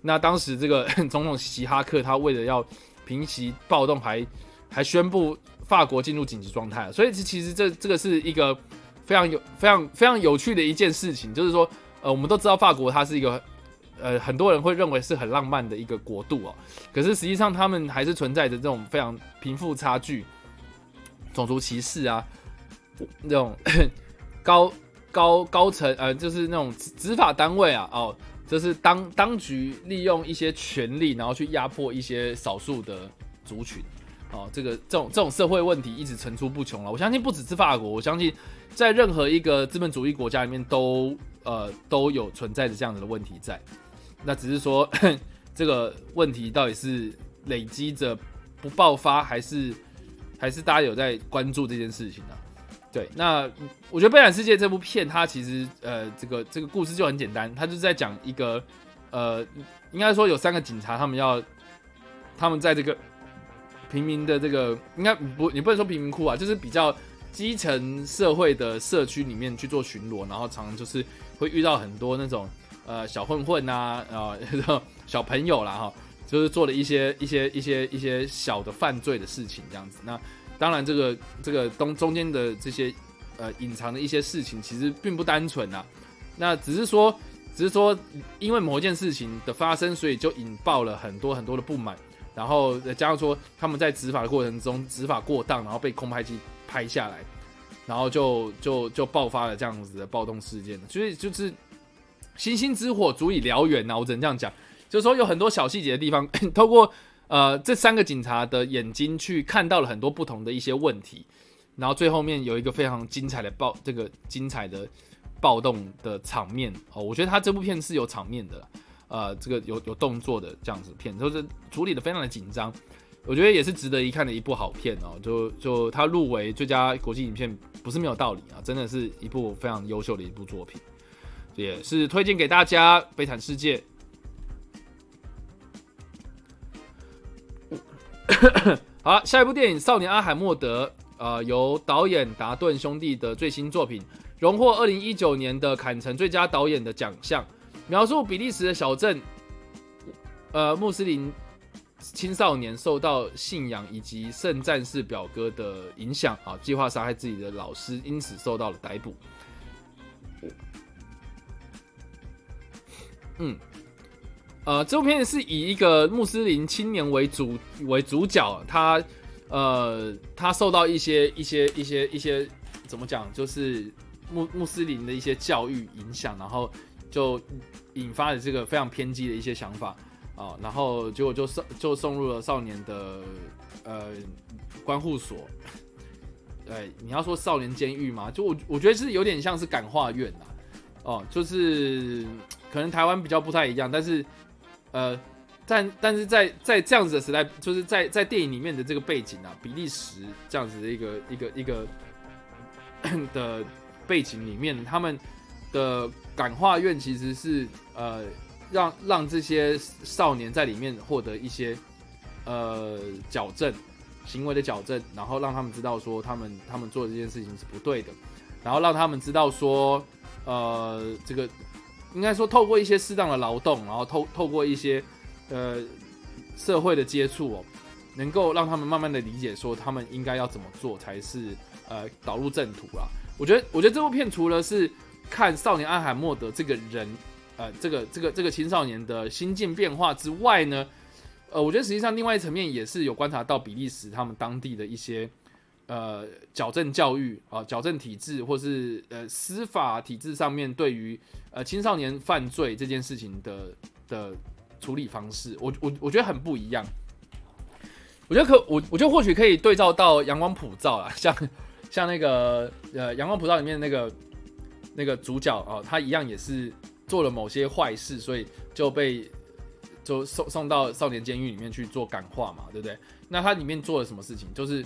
那当时这个 总统希哈克他为了要平息暴动，还还宣布法国进入紧急状态，所以其实这这个是一个非常有非常非常有趣的一件事情，就是说。呃，我们都知道法国它是一个，呃，很多人会认为是很浪漫的一个国度哦。可是实际上，他们还是存在着这种非常贫富差距、种族歧视啊，那种 高高高层呃，就是那种执法单位啊，哦，就是当当局利用一些权力，然后去压迫一些少数的族群。哦，这个这种这种社会问题一直层出不穷了。我相信不只是法国，我相信在任何一个资本主义国家里面都呃都有存在着这样子的问题在。那只是说 这个问题到底是累积着不爆发，还是还是大家有在关注这件事情呢？对，那我觉得《悲惨世界》这部片，它其实呃这个这个故事就很简单，它就是在讲一个呃应该说有三个警察，他们要他们在这个。平民的这个应该不，你不能说贫民窟啊，就是比较基层社会的社区里面去做巡逻，然后常常就是会遇到很多那种呃小混混呐，啊小朋友啦哈，就是做了一些一些一些一些小的犯罪的事情这样子。那当然这个这个中中间的这些呃隐藏的一些事情其实并不单纯呐，那只是说只是说因为某件事情的发生，所以就引爆了很多很多的不满。然后加上说他们在执法的过程中执法过当，然后被空拍机拍下来，然后就就就爆发了这样子的暴动事件。所以就是星星之火足以燎原呐，我只能这样讲。就是说有很多小细节的地方，透过呃这三个警察的眼睛去看到了很多不同的一些问题，然后最后面有一个非常精彩的暴这个精彩的暴动的场面哦，我觉得他这部片是有场面的。呃，这个有有动作的这样子片，就是处理的非常的紧张，我觉得也是值得一看的一部好片哦。就就他入围最佳国际影片不是没有道理啊，真的是一部非常优秀的一部作品，也是推荐给大家《悲惨世界》。好，下一部电影《少年阿海默德》呃，由导演达顿兄弟的最新作品，荣获二零一九年的坎城最佳导演的奖项，描述比利时的小镇，呃，穆斯林青少年受到信仰以及圣战士表哥的影响啊，计划杀害自己的老师，因此受到了逮捕。嗯，呃，这部片是以一个穆斯林青年为主为主角，他呃，他受到一些一些一些一些怎么讲，就是穆穆斯林的一些教育影响，然后就引发了这个非常偏激的一些想法啊，然后结果就送就送入了少年的呃关护所，对，你要说少年监狱嘛，就我我觉得是有点像是感化院呐，哦，就是。可能台湾比较不太一样，但是，呃，但但是在在这样子的时代，就是在在电影里面的这个背景啊，比利时这样子的一个一个一个 的背景里面，他们的感化院其实是呃让让这些少年在里面获得一些呃矫正行为的矫正，然后让他们知道说他们他们做这件事情是不对的，然后让他们知道说呃这个。应该说，透过一些适当的劳动，然后透透过一些呃社会的接触哦，能够让他们慢慢的理解说，他们应该要怎么做才是呃导入正途啦。我觉得，我觉得这部片除了是看少年阿海默德这个人，呃，这个这个这个青少年的心境变化之外呢，呃，我觉得实际上另外一层面也是有观察到比利时他们当地的一些。呃，矫正教育啊，矫正体制，或是呃司法体制上面对于呃青少年犯罪这件事情的的处理方式，我我我觉得很不一样。我觉得可我我觉得或许可以对照到阳光普照啊，像像那个呃阳光普照里面那个那个主角啊，他一样也是做了某些坏事，所以就被就送送到少年监狱里面去做感化嘛，对不对？那他里面做了什么事情？就是。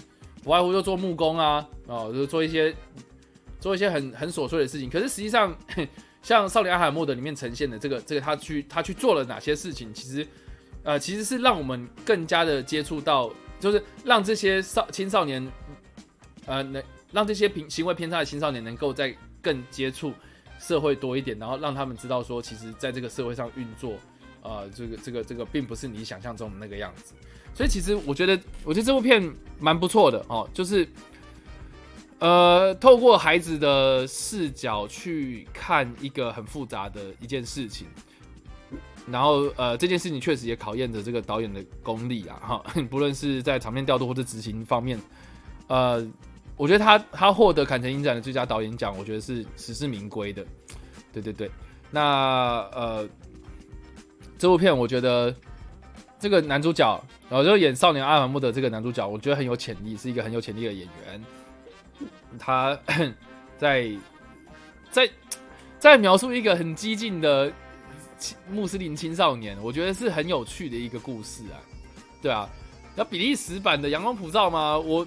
不外乎就做木工啊，哦，就做一些做一些很很琐碎的事情。可是实际上，像《少年阿海默德》里面呈现的这个这个他去他去做了哪些事情，其实呃其实是让我们更加的接触到，就是让这些少青少年呃能让这些平行为偏差的青少年能够在更接触社会多一点，然后让他们知道说，其实在这个社会上运作，呃，这个这个这个并不是你想象中的那个样子。所以其实我觉得，我觉得这部片蛮不错的哦，就是，呃，透过孩子的视角去看一个很复杂的一件事情，然后呃，这件事情确实也考验着这个导演的功力啊，哈，不论是在场面调度或者执行方面，呃，我觉得他他获得坎城影展的最佳导演奖，我觉得是实至名归的，对对对，那呃，这部片我觉得这个男主角。然后就演少年阿凡穆德这个男主角，我觉得很有潜力，是一个很有潜力的演员。他 在在在描述一个很激进的穆斯林青少年，我觉得是很有趣的一个故事啊。对啊，那比利时版的阳光普照吗？我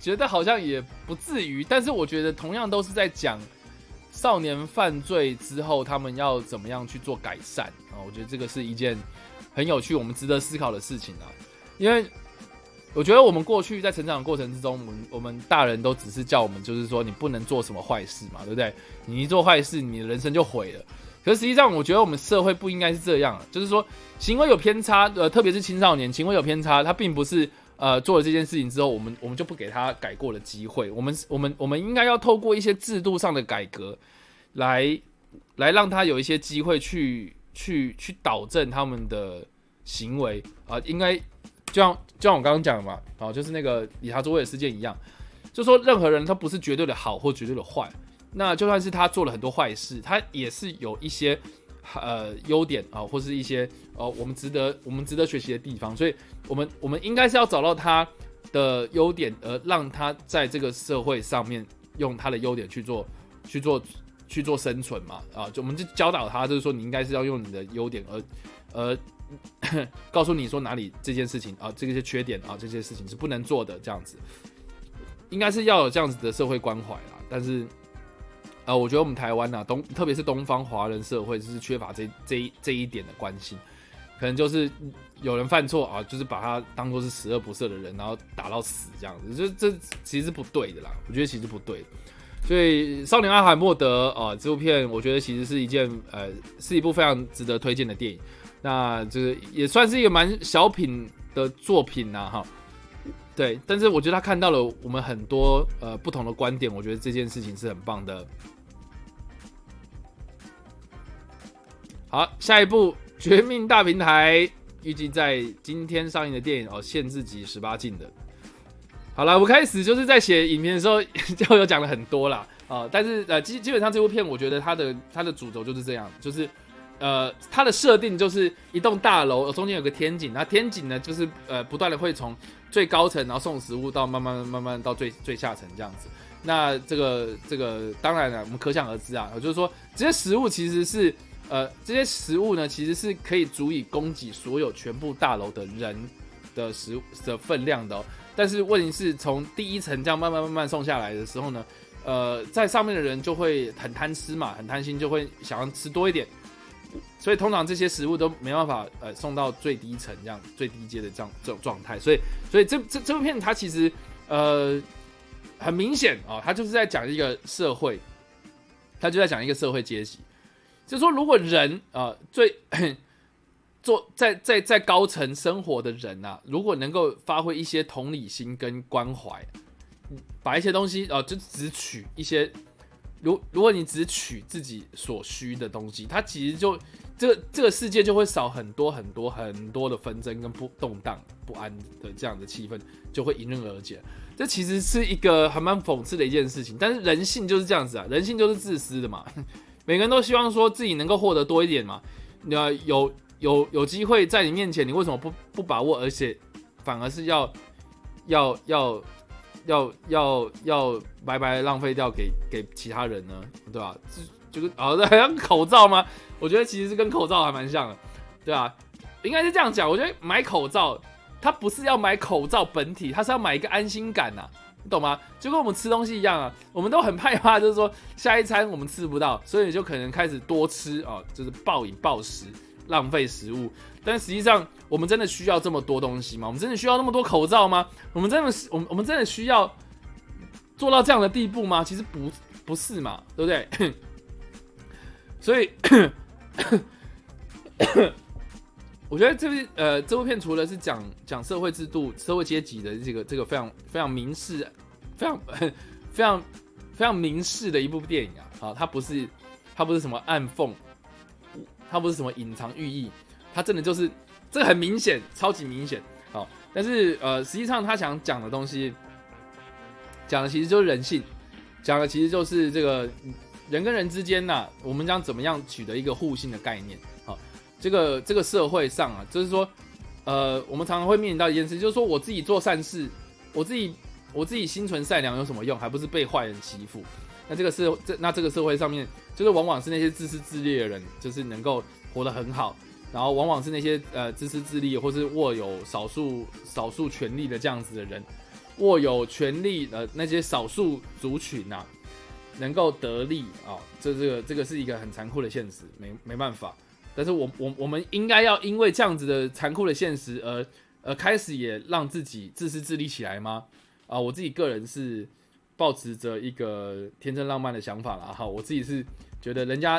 觉得好像也不至于，但是我觉得同样都是在讲少年犯罪之后，他们要怎么样去做改善啊。我觉得这个是一件很有趣、我们值得思考的事情啊。因为我觉得我们过去在成长的过程之中，我们我们大人都只是叫我们，就是说你不能做什么坏事嘛，对不对？你一做坏事，你的人生就毁了。可实际上，我觉得我们社会不应该是这样，就是说行为有偏差，呃，特别是青少年行为有偏差，他并不是呃做了这件事情之后，我们我们就不给他改过的机会。我们我们我们应该要透过一些制度上的改革，来来让他有一些机会去去去导正他们的行为啊，应该。就像就像我刚刚讲的嘛，哦，就是那个理查·卓威的事件一样，就说任何人他不是绝对的好或绝对的坏，那就算是他做了很多坏事，他也是有一些呃优点啊，或是一些呃我们值得我们值得学习的地方，所以我们我们应该是要找到他的优点，而让他在这个社会上面用他的优点去做去做去做生存嘛，啊，就我们就教导他，就是说你应该是要用你的优点而而。告诉你说哪里这件事情啊，这些缺点啊，这些事情是不能做的，这样子，应该是要有这样子的社会关怀啦。但是，呃，我觉得我们台湾呐，东特别是东方华人社会就是缺乏这这这一点的关心。可能就是有人犯错啊，就是把他当做是十恶不赦的人，然后打到死这样子，就这其实不对的啦。我觉得其实不对。所以《少年阿海默德》啊，这部片我觉得其实是一件呃，是一部非常值得推荐的电影。那这个也算是一个蛮小品的作品呐，哈。对，但是我觉得他看到了我们很多呃不同的观点，我觉得这件事情是很棒的。好，下一部《绝命大平台》预计在今天上映的电影哦，限制级十八禁的。好了，我开始就是在写影片的时候 就有讲了很多啦。啊，但是呃基基本上这部片我觉得它的它的主轴就是这样，就是呃它的设定就是一栋大楼中间有个天井，那天井呢就是呃不断的会从最高层然后送食物到慢慢慢慢到最最下层这样子。那这个这个当然了，我们可想而知啊，就是说这些食物其实是呃这些食物呢其实是可以足以供给所有全部大楼的人的食物的分量的。但是问题是从第一层这样慢慢慢慢送下来的时候呢，呃，在上面的人就会很贪吃嘛，很贪心，就会想要吃多一点，所以通常这些食物都没办法呃送到最低层这样最低阶的这样这种状态，所以所以这这这部片它其实呃很明显啊，它就是在讲一个社会，它就在讲一个社会阶级，就是说如果人啊最。做在在在高层生活的人呐，如果能够发挥一些同理心跟关怀，把一些东西哦，就只取一些，如如果你只取自己所需的东西，它其实就这这个世界就会少很多很多很多的纷争跟不动荡不安的这样的气氛就会迎刃而解。这其实是一个还蛮讽刺的一件事情，但是人性就是这样子啊，人性就是自私的嘛，每个人都希望说自己能够获得多一点嘛，那有。有有机会在你面前，你为什么不不把握？而且反而是要要要要要要白白浪费掉给给其他人呢？对吧？就跟哦，好像口罩吗？我觉得其实是跟口罩还蛮像的，对啊？应该是这样讲。我觉得买口罩，它不是要买口罩本体，它是要买一个安心感呐，你懂吗？就跟我们吃东西一样啊，我们都很害怕，就是说下一餐我们吃不到，所以你就可能开始多吃啊，就是暴饮暴食。浪费食物，但实际上我们真的需要这么多东西吗？我们真的需要那么多口罩吗？我们真的是，我们我们真的需要做到这样的地步吗？其实不不是嘛，对不对？所以，我觉得这部呃这部片除了是讲讲社会制度、社会阶级的这个这个非常非常明示、非常 非常非常明示的一部电影啊，好，它不是它不是什么暗讽。它不是什么隐藏寓意，它真的就是这很明显，超级明显。好，但是呃，实际上他想讲的东西，讲的其实就是人性，讲的其实就是这个人跟人之间呐，我们将怎么样取得一个互信的概念。好，这个这个社会上啊，就是说，呃，我们常常会面临到一件事，就是说我自己做善事，我自己我自己心存善良有什么用？还不是被坏人欺负？那这个社这那这个社会上面，就是往往是那些自私自利的人，就是能够活得很好，然后往往是那些呃自私自利或是握有少数少数权利的这样子的人，握有权利的那些少数族群呐，能够得利啊，这这个这个是一个很残酷的现实，没没办法。但是我我我们应该要因为这样子的残酷的现实而而开始也让自己自私自利起来吗？啊，我自己个人是。保持着一个天真浪漫的想法了哈，我自己是觉得人家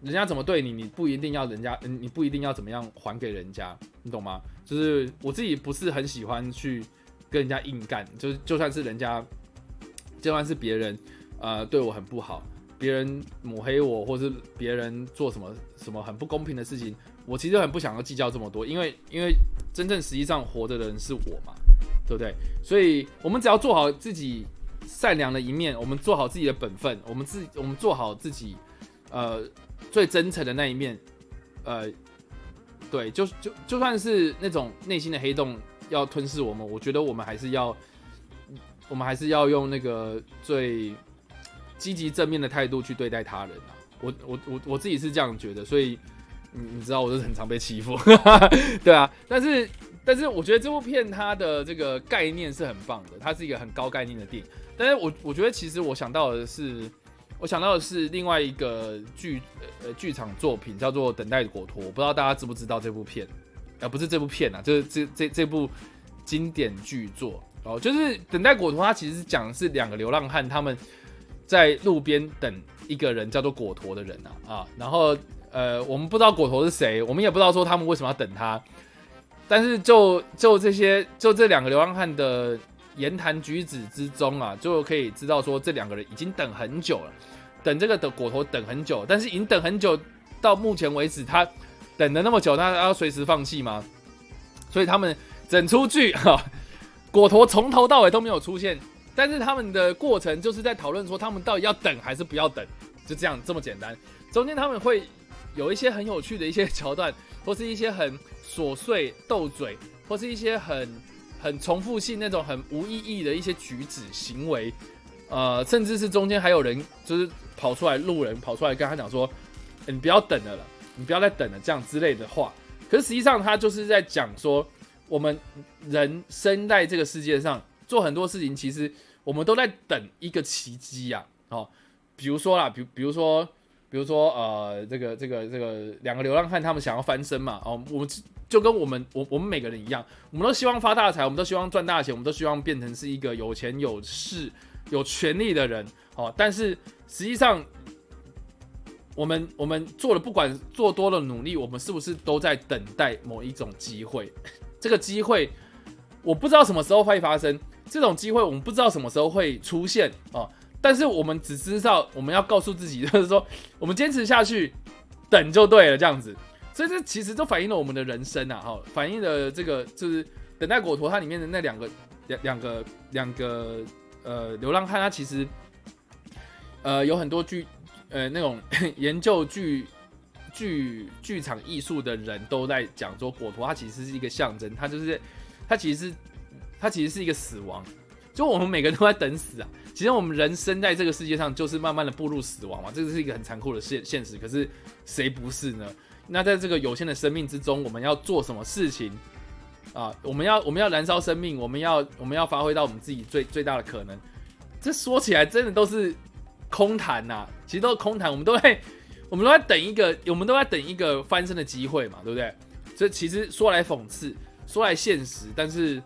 人家怎么对你，你不一定要人家，你不一定要怎么样还给人家，你懂吗？就是我自己不是很喜欢去跟人家硬干，就是就算是人家，就算是别人，呃，对我很不好，别人抹黑我，或是别人做什么什么很不公平的事情，我其实很不想要计较这么多，因为因为真正实际上活着的人是我嘛，对不对？所以我们只要做好自己。善良的一面，我们做好自己的本分，我们自我们做好自己，呃，最真诚的那一面，呃，对，就就就算是那种内心的黑洞要吞噬我们，我觉得我们还是要，我们还是要用那个最积极正面的态度去对待他人啊。我我我我自己是这样觉得，所以你你知道，我是很常被欺负，对啊，但是但是我觉得这部片它的这个概念是很棒的，它是一个很高概念的电影。但是我我觉得其实我想到的是，我想到的是另外一个剧呃剧场作品，叫做《等待果陀》，我不知道大家知不知道这部片？呃，不是这部片啊，就是这这这部经典剧作哦，就是《等待果陀》，它其实讲的是两个流浪汉他们在路边等一个人叫做果陀的人啊啊，然后呃，我们不知道果陀是谁，我们也不知道说他们为什么要等他，但是就就这些就这两个流浪汉的言谈举止之中啊，就可以知道说这两个人已经等很久了，等这个的果陀等很久，但是已经等很久，到目前为止他。等了那么久，他要随时放弃吗？所以他们整出剧哈，果陀从头到尾都没有出现，但是他们的过程就是在讨论说他们到底要等还是不要等，就这样这么简单。中间他们会有一些很有趣的一些桥段，或是一些很琐碎斗嘴，或是一些很很重复性那种很无意义的一些举止行为，呃，甚至是中间还有人就是跑出来，路人跑出来跟他讲说：“你不要等了了。”你不要再等了，这样之类的话。可是实际上，他就是在讲说，我们人生在这个世界上做很多事情，其实我们都在等一个奇迹呀。哦，比如说啦，比比如说，比如说，呃，这个这个这个两个流浪汉，他们想要翻身嘛。哦，我们就跟我们我我们每个人一样，我们都希望发大财，我们都希望赚大钱，我们都希望变成是一个有钱有势有权利的人。哦，但是实际上。我们我们做了不管做多了努力，我们是不是都在等待某一种机会？这个机会我不知道什么时候会发生，这种机会我们不知道什么时候会出现啊！但是我们只知道我们要告诉自己，就是说我们坚持下去，等就对了，这样子。所以这其实都反映了我们的人生啊！哈，反映了这个就是等待果陀它里面的那两个两两个两个呃流浪汉，他其实呃有很多剧。呃，那种 研究剧剧剧场艺术的人都在讲说，果陀它其实是一个象征，它就是它其实是它其实是一个死亡，就我们每个人都在等死啊。其实我们人生在这个世界上，就是慢慢的步入死亡嘛，这个是一个很残酷的现现实。可是谁不是呢？那在这个有限的生命之中，我们要做什么事情啊？我们要我们要燃烧生命，我们要我们要发挥到我们自己最最大的可能。这说起来真的都是。空谈呐，其实都是空谈。我们都在，我们都在等一个，我们都在等一个翻身的机会嘛，对不对？这其实说来讽刺，说来现实，但是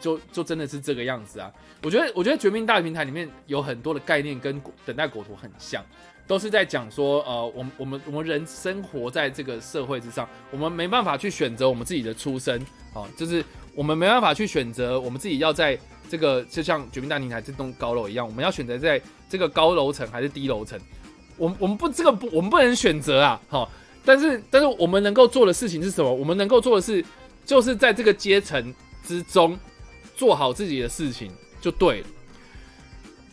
就就真的是这个样子啊。我觉得，我觉得《绝命大平台》里面有很多的概念跟等待果图很像，都是在讲说，呃，我们我们我们人生活在这个社会之上，我们没办法去选择我们自己的出身，哦，就是我们没办法去选择我们自己要在。这个就像绝命大平台这栋高楼一样，我们要选择在这个高楼层还是低楼层？我我们不这个不我们不能选择啊，哈！但是但是我们能够做的事情是什么？我们能够做的是，就是在这个阶层之中做好自己的事情就对了。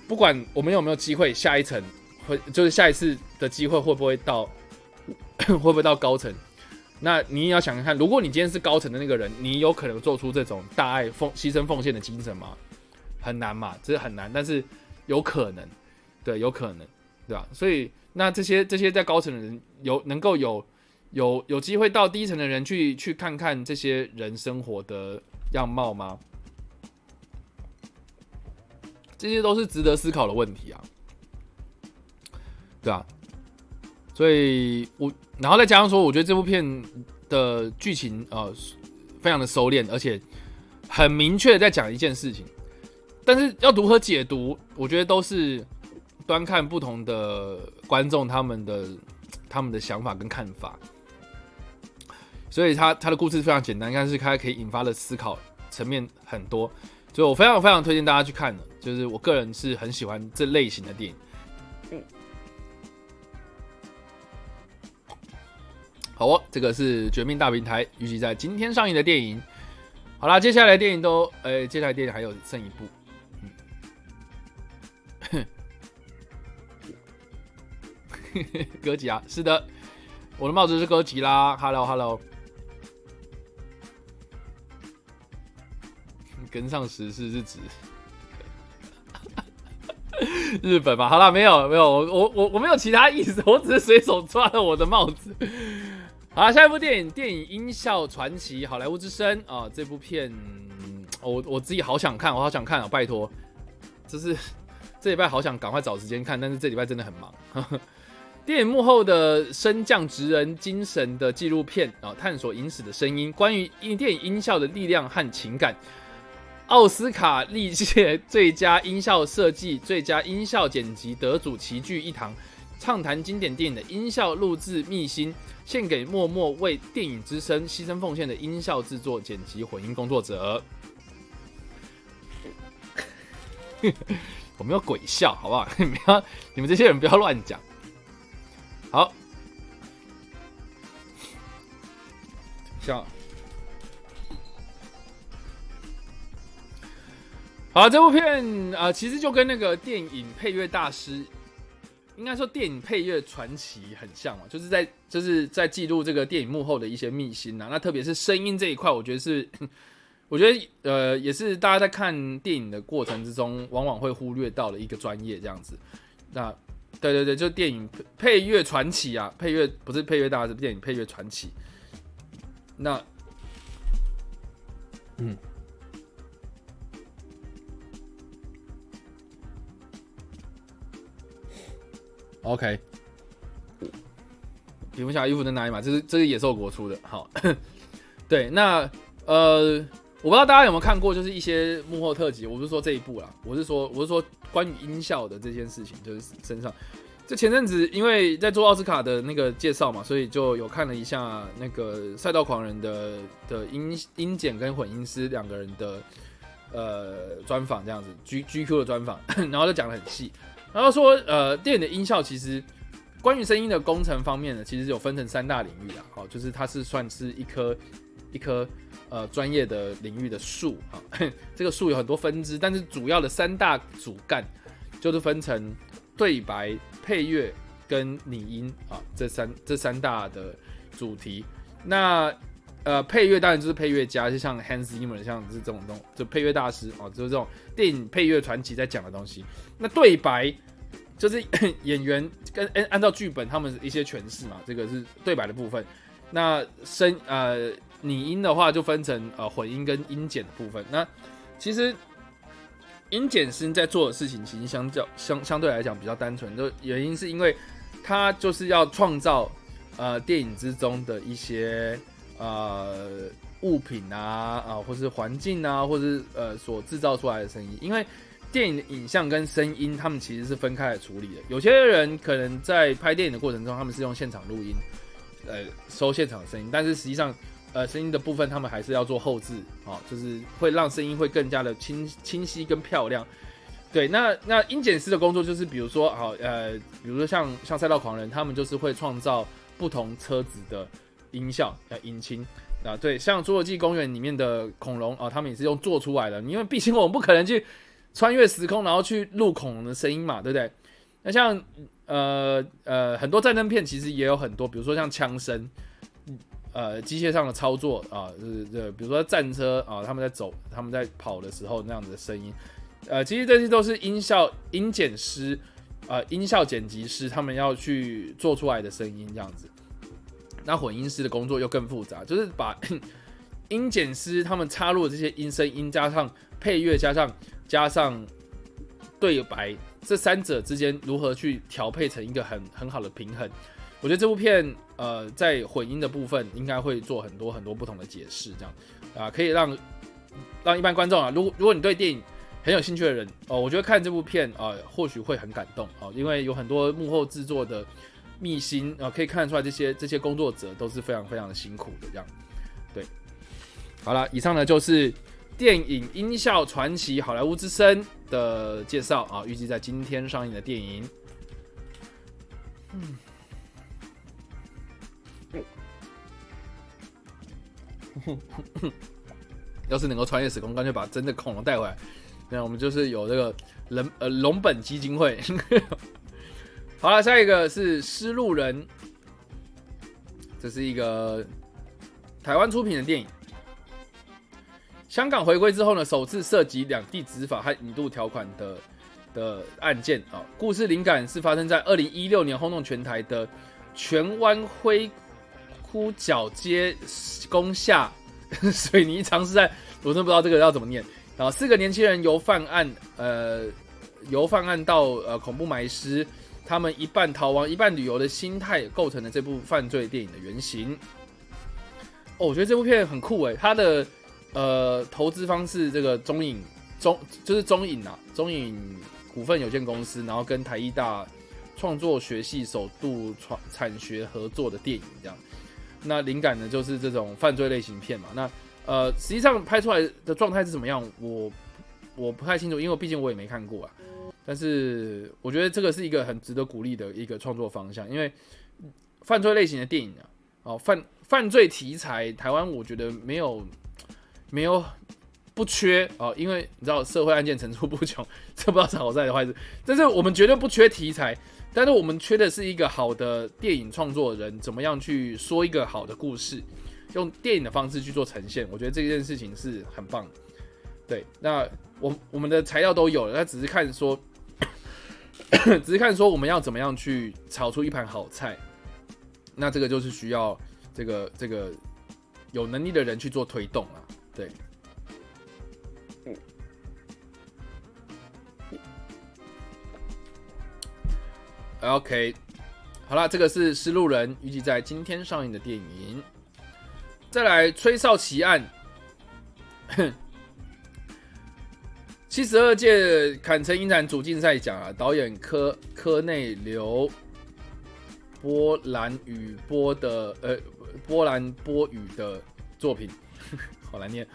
不管我们有没有机会下一层，会就是下一次的机会会不会到，会不会到高层？那你也要想想看，如果你今天是高层的那个人，你有可能做出这种大爱奉牺牲奉献的精神吗？很难嘛，这是很难，但是有可能，对，有可能，对吧？所以那这些这些在高层的人有能够有有有机会到低层的人去去看看这些人生活的样貌吗？这些都是值得思考的问题啊，对啊，所以我然后再加上说，我觉得这部片的剧情呃非常的收敛，而且很明确的在讲一件事情。但是要如何解读，我觉得都是端看不同的观众他们的他们的想法跟看法。所以他他的故事非常简单，但是他可以引发的思考层面很多，所以我非常非常推荐大家去看的。就是我个人是很喜欢这类型的电影。嗯，好哦，这个是《绝命大平台》，预计在今天上映的电影。好啦，接下来电影都，呃，接下来电影还有剩一部。哥吉拉是的，我的帽子是哥吉拉。Hello Hello，跟上时事是指 日本吗？好了，没有没有，我我我没有其他意思，我只是随手抓了我的帽子。好，下一部电影，电影《音效传奇》好莱坞之声啊，这部片我我自己好想看，我好想看啊，拜托，就是。这礼拜好想赶快找时间看，但是这礼拜真的很忙。电影幕后的升降职人精神的纪录片啊，探索影史的声音，关于音电影音效的力量和情感。奥斯卡历届最佳音效设计、最佳音效剪辑得主齐聚一堂，畅谈经典电影的音效录制秘辛，献给默默为电影之声牺牲奉献的音效制作、剪辑、混音工作者。我没有鬼笑，好不好？你们要，你们这些人不要乱讲。好，笑。好，这部片啊，其实就跟那个电影配乐大师，应该说电影配乐传奇很像嘛，就是在就是在记录这个电影幕后的一些秘辛呐。那特别是声音这一块，我觉得是，我觉得呃，也是大家在看电影的过程之中，往往会忽略到的一个专业这样子。那对对对，就电影配乐传奇啊，配乐不是配乐大师，电影配乐传奇。那，嗯，OK，蝙蝠侠衣服在哪里买？这是这是野兽国出的。好，对，那呃。我不知道大家有没有看过，就是一些幕后特辑。我不是说这一部啦，我是说，我是说关于音效的这件事情，就是身上。就前阵子因为在做奥斯卡的那个介绍嘛，所以就有看了一下那个赛道狂人的的音音剪跟混音师两个人的呃专访，这样子 G G Q 的专访，然后就讲的很细。然后说呃电影的音效其实关于声音的工程方面呢，其实有分成三大领域啊，好，就是它是算是一颗一颗。呃，专业的领域的树啊，这个树有很多分支，但是主要的三大主干就是分成对白、配乐跟拟音啊，这三这三大的主题。那呃，配乐当然就是配乐家，就像 Hans Zimmer 像是这种东，就配乐大师啊，就是这种电影配乐传奇在讲的东西。那对白就是 演员跟按按照剧本他们一些诠释嘛，这个是对白的部分。那声呃。拟音的话就分成呃混音跟音剪的部分。那其实音剪师在做的事情，其实相较相相对来讲比较单纯。就原因是因为他就是要创造呃电影之中的一些呃物品啊啊，或是环境啊，或是呃所制造出来的声音。因为电影的影像跟声音，他们其实是分开来处理的。有些人可能在拍电影的过程中，他们是用现场录音，呃收现场声音，但是实际上。呃，声音的部分他们还是要做后置啊，就是会让声音会更加的清清晰跟漂亮。对，那那音检师的工作就是，比如说，好呃，比如说像像赛道狂人，他们就是会创造不同车子的音效呃引擎啊。对，像侏罗纪公园里面的恐龙啊，他们也是用做出来的，因为毕竟我们不可能去穿越时空，然后去录恐龙的声音嘛，对不对？那像呃呃很多战争片其实也有很多，比如说像枪声。呃，机械上的操作啊，就是，比如说战车啊，他们在走、他们在跑的时候那样子的声音，呃，其实这些都是音效音剪师啊，音效剪辑师他们要去做出来的声音这样子。那混音师的工作又更复杂，就是把 音剪师他们插入的这些音声音，加上配乐，加上加上对白，这三者之间如何去调配成一个很很好的平衡？我觉得这部片，呃，在混音的部分应该会做很多很多不同的解释，这样啊，可以让让一般观众啊，如果如果你对电影很有兴趣的人哦，我觉得看这部片啊，或许会很感动哦，因为有很多幕后制作的秘辛啊，可以看得出来这些这些工作者都是非常非常的辛苦的，这样对。好了，以上呢就是电影音效传奇好莱坞之声的介绍啊，预计在今天上映的电影，嗯。要是能够穿越时空，干脆把真的恐龙带回来。那我们就是有这个人呃龙本基金会。好了，下一个是《失路人》，这是一个台湾出品的电影。香港回归之后呢，首次涉及两地执法和引渡条款的的案件啊。故事灵感是发生在二零一六年轰动全台的荃湾灰。呼角街攻下 水泥尝试案，我真不知道这个要怎么念。然后四个年轻人由犯案，呃由犯案到呃恐怖埋尸，他们一半逃亡一半旅游的心态构成了这部犯罪电影的原型。哦，我觉得这部片很酷诶，它的呃投资方是这个中影中就是中影啊，中影股份有限公司，然后跟台艺大创作学系首度创产学合作的电影这样。那灵感呢就是这种犯罪类型片嘛。那呃实际上拍出来的状态是怎么样？我我不太清楚，因为毕竟我也没看过啊。但是我觉得这个是一个很值得鼓励的一个创作方向，因为犯罪类型的电影啊，哦犯。犯罪题材，台湾我觉得没有没有不缺哦，因为你知道社会案件层出不穷，这不知道是好在的坏事。但是我们绝对不缺题材，但是我们缺的是一个好的电影创作人，怎么样去说一个好的故事，用电影的方式去做呈现。我觉得这件事情是很棒。对，那我我们的材料都有了，那只是看说，只是看说我们要怎么样去炒出一盘好菜。那这个就是需要。这个这个有能力的人去做推动啊，对。OK，好了，这个是《失路人》，预计在今天上映的电影。再来，《吹哨奇案》，七十二届坎城影展主竞赛奖啊，导演科科内流波兰语波的呃。波兰波语的作品，好难念。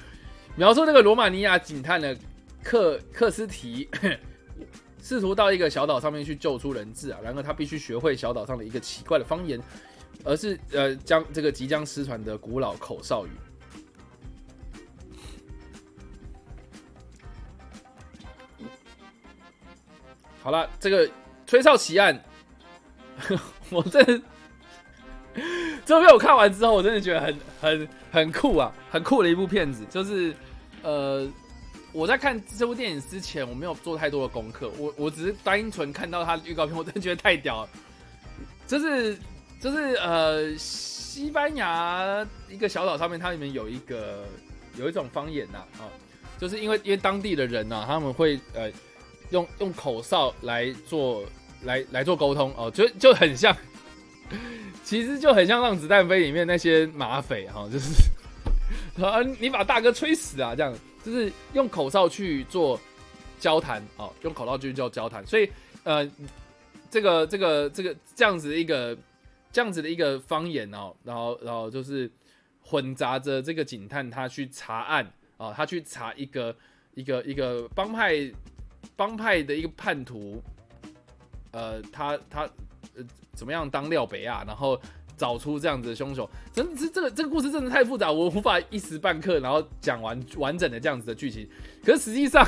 描述这个罗马尼亚警探的克克斯提，试图到一个小岛上面去救出人质啊，然而他必须学会小岛上的一个奇怪的方言，而是呃将这个即将失传的古老口哨语。好了，这个吹哨奇案，我这。这部片我看完之后，我真的觉得很很很酷啊，很酷的一部片子。就是，呃，我在看这部电影之前，我没有做太多的功课，我我只是单纯看到它的预告片，我真的觉得太屌了。就是就是呃，西班牙一个小岛上面，它里面有一个有一种方言呐，啊，就是因为因为当地的人呐，他们会呃用用口哨来做来来做沟通哦，就就很像。其实就很像《让子弹飞》里面那些马匪哈，就是啊，你把大哥吹死啊，这样就是用口哨去做交谈哦，用口哨去做交谈。所以呃，这个这个这个这样子的一个这样子的一个方言哦，然后然后就是混杂着这个警探他去查案啊，他去查一个一个一个帮派帮派的一个叛徒，呃，他他。呃，怎么样当廖北亚，然后找出这样子的凶手？真的是这个这个故事真的太复杂，我无法一时半刻然后讲完完整的这样子的剧情。可是实际上，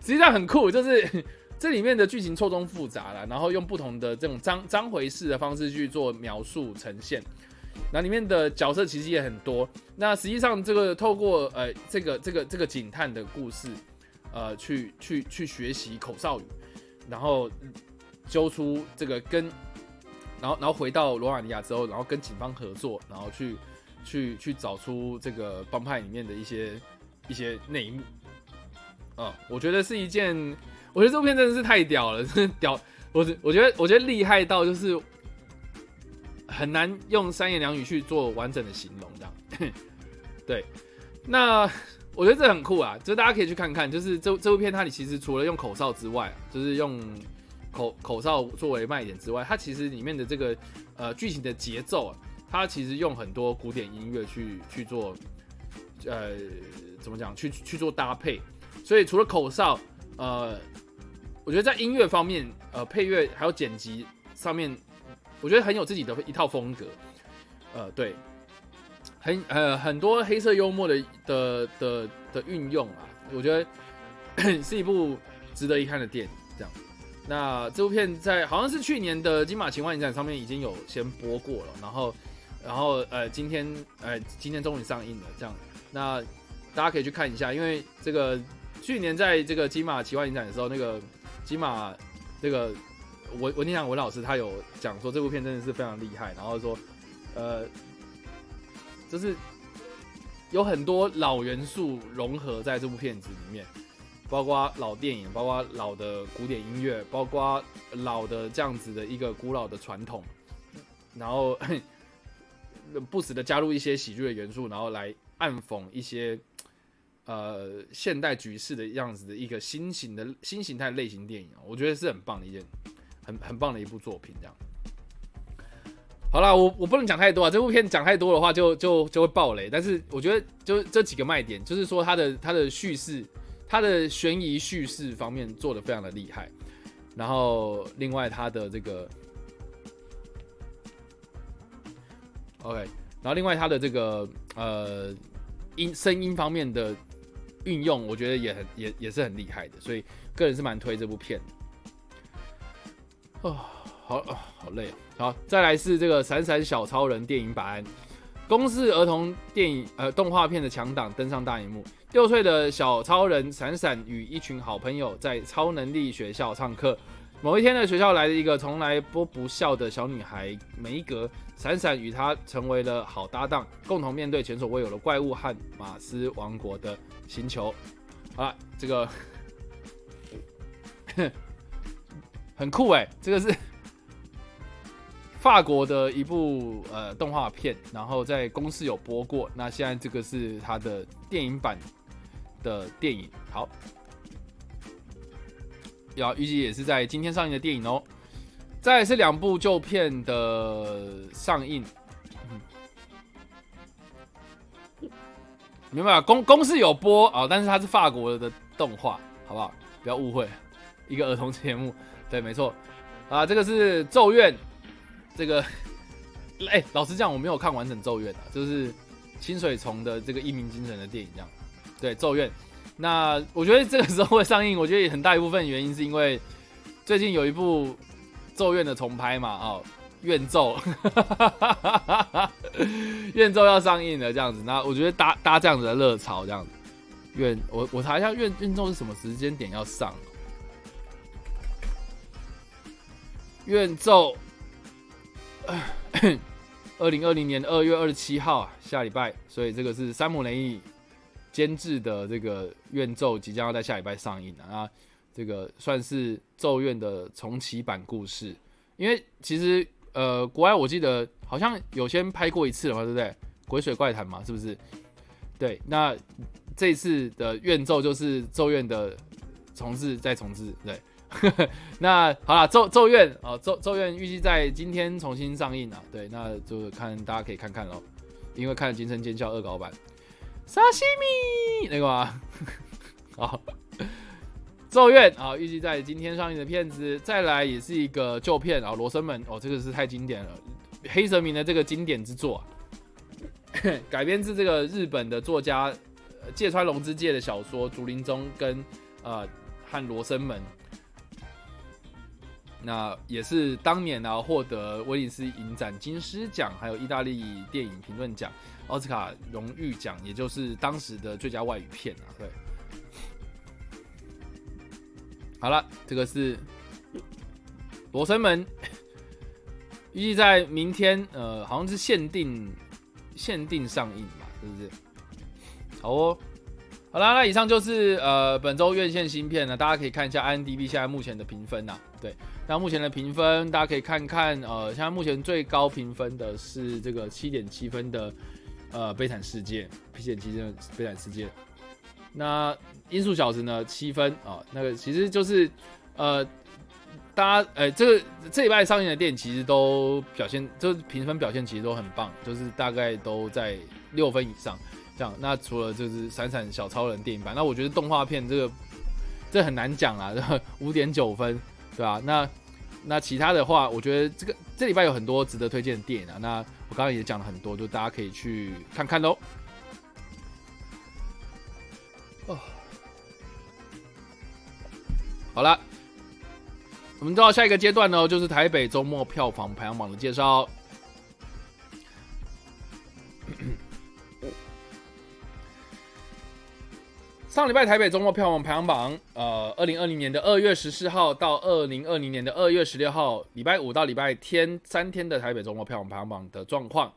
实际上很酷，就是这里面的剧情错综复杂了，然后用不同的这种章章回式的方式去做描述呈现。那里面的角色其实也很多。那实际上这个透过呃这个这个这个警探的故事，呃去去去学习口哨语，然后。揪出这个跟，然后然后回到罗马尼亚之后，然后跟警方合作，然后去去去找出这个帮派里面的一些一些内幕。啊，我觉得是一件，我觉得这部片真的是太屌了，真的屌！我我觉得我觉得厉害到就是很难用三言两语去做完整的形容这样。对，那我觉得这很酷啊，就大家可以去看看，就是这这部片它里其实除了用口哨之外，就是用。口口哨作为卖点之外，它其实里面的这个呃剧情的节奏啊，它其实用很多古典音乐去去做，呃，怎么讲？去去做搭配。所以除了口哨，呃，我觉得在音乐方面，呃，配乐还有剪辑上面，我觉得很有自己的一套风格。呃，对，很呃很多黑色幽默的的的的运用啊，我觉得 是一部值得一看的电影。这样。那这部片在好像是去年的金马奇幻影展上面已经有先播过了，然后，然后呃今天呃今天终于上映了，这样，那大家可以去看一下，因为这个去年在这个金马奇幻影展的时候，那个金马这个文文天祥文老师他有讲说这部片真的是非常厉害，然后说呃就是有很多老元素融合在这部片子里面。包括老电影，包括老的古典音乐，包括老的这样子的一个古老的传统，然后 不时的加入一些喜剧的元素，然后来暗讽一些呃现代局势的样子的一个新型的新形态类型电影我觉得是很棒的一件很很棒的一部作品，这样。好啦，我我不能讲太多啊，这部片讲太多的话就就就会爆雷。但是我觉得就这几个卖点，就是说它的它的叙事，它的悬疑叙事方面做的非常的厉害。然后另外它的这个，OK，然后另外它的这个呃音声音方面的运用，我觉得也很也也是很厉害的。所以个人是蛮推这部片的。哦，好啊好累啊。好，再来是这个《闪闪小超人》电影版，公式儿童电影呃动画片的强档登上大荧幕。六岁的小超人闪闪与一群好朋友在超能力学校上课。某一天呢，学校来了一个从来不不笑的小女孩梅格。闪闪与她成为了好搭档，共同面对前所未有的怪物和马斯王国的星球。好了，这个 很酷哎，这个是。法国的一部呃动画片，然后在公司有播过。那现在这个是它的电影版的电影，好，要预计也是在今天上映的电影哦。再是两部旧片的上映，明白？公公司有播啊，但是它是法国的动画，好不好？不要误会，一个儿童节目。对，没错啊，这个是《咒怨》。这个，哎，老实讲，我没有看完整《咒怨》啊，就是清水虫的这个一鸣惊人的电影，这样。对，《咒怨》。那我觉得这个时候会上映，我觉得很大一部分原因是因为最近有一部《咒怨》的重拍嘛，哦，《怨咒》，《怨咒》要上映了，这样子。那我觉得搭搭这样子的热潮，这样子。怨，我我查一下《怨怨咒》是什么时间点要上，《怨咒》。二零二零年二月二十七号啊，下礼拜，所以这个是山姆雷伊监制的这个《怨咒》即将要在下礼拜上映了啊，这个算是《咒怨》的重启版故事。因为其实呃，国外我记得好像有先拍过一次了嘛，对不对？《鬼水怪谈》嘛，是不是？对，那这次的《怨咒》就是《咒怨》的重置再重置，对。那好了，咒咒怨啊，咒咒怨预计在今天重新上映啊。对，那就看大家可以看看喽，因为看了《惊声尖叫》恶搞版，沙西米那个吗？好，咒怨啊，预计在今天上映的片子，再来也是一个旧片啊，《罗生门》哦，这个是太经典了，黑泽明的这个经典之作，改编自这个日本的作家芥川龙之介的小说《竹林中》跟呃和罗生门。那也是当年呢获得威尼斯影展金狮奖，还有意大利电影评论奖奥斯卡荣誉奖，也就是当时的最佳外语片啊。对，好了，这个是《罗生门》，预计在明天，呃，好像是限定限定上映吧，是不是？好哦。好啦，那以上就是呃本周院线新片呢，大家可以看一下 IMDB 现在目前的评分呐。对，那目前的评分大家可以看看，呃，现在目前最高评分的是这个七点七分的呃悲惨世界，七点七分悲惨世界。那音速小子呢七分啊，那个其实就是呃大家呃这个这礼拜上映的电影其实都表现，就是评分表现其实都很棒，就是大概都在六分以上。这样，那除了就是《闪闪小超人》电影版，那我觉得动画片这个这很难讲啊，五点九分，对吧？那那其他的话，我觉得这个这礼拜有很多值得推荐的电影啊。那我刚刚也讲了很多，就大家可以去看看喽。哦，好了，我们到下一个阶段呢，就是台北周末票房排行榜的介绍。上礼拜台北周末票房排行榜，呃，二零二零年的二月十四号到二零二零年的二月十六号，礼拜五到礼拜天三天的台北周末票房排行榜的状况，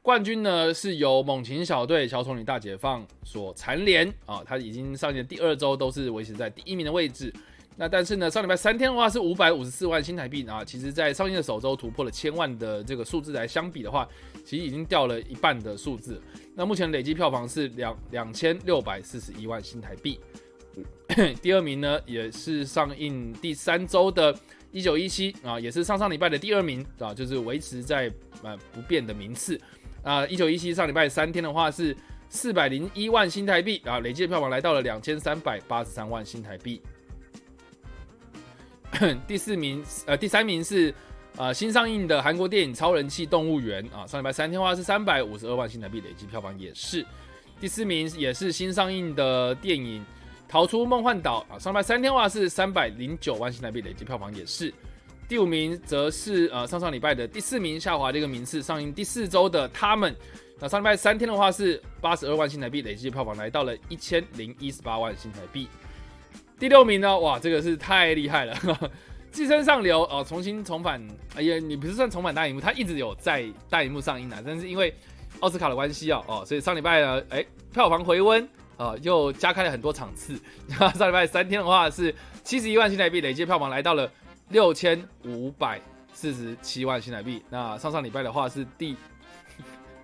冠军呢是由猛禽小队小丑女大解放所蝉联啊，它已经上线第二周都是维持在第一名的位置。那但是呢，上礼拜三天的话是五百五十四万新台币啊，其实在上映的首周突破了千万的这个数字来相比的话，其实已经掉了一半的数字。那目前累计票房是两两千六百四十一万新台币。第二名呢也是上映第三周的一九一七啊，也是上上礼拜的第二名啊，就是维持在呃不变的名次啊。一九一七上礼拜三天的话是四百零一万新台币啊，累计票房来到了两千三百八十三万新台币。第四名，呃，第三名是呃新上映的韩国电影《超人气动物园》啊，上礼拜三天的话是三百五十二万新台币，累计票房也是。第四名也是新上映的电影《逃出梦幻岛》啊，上礼拜三天的话是三百零九万新台币，累计票房也是。第五名则是呃上上礼拜的第四名下滑的一个名次，上映第四周的他们，那上礼拜三天的话是八十二万新台币，累计票房来到了一千零一十八万新台币。第六名呢？哇，这个是太厉害了！寄生上流哦，重新重返。哎呀，你不是算重返大荧幕，它一直有在大荧幕上映的，但是因为奥斯卡的关系啊，哦，所以上礼拜呢，哎，票房回温啊，又加开了很多场次。那上礼拜三天的话是七十一万新台币，累计票房来到了六千五百四十七万新台币。那上上礼拜的话是第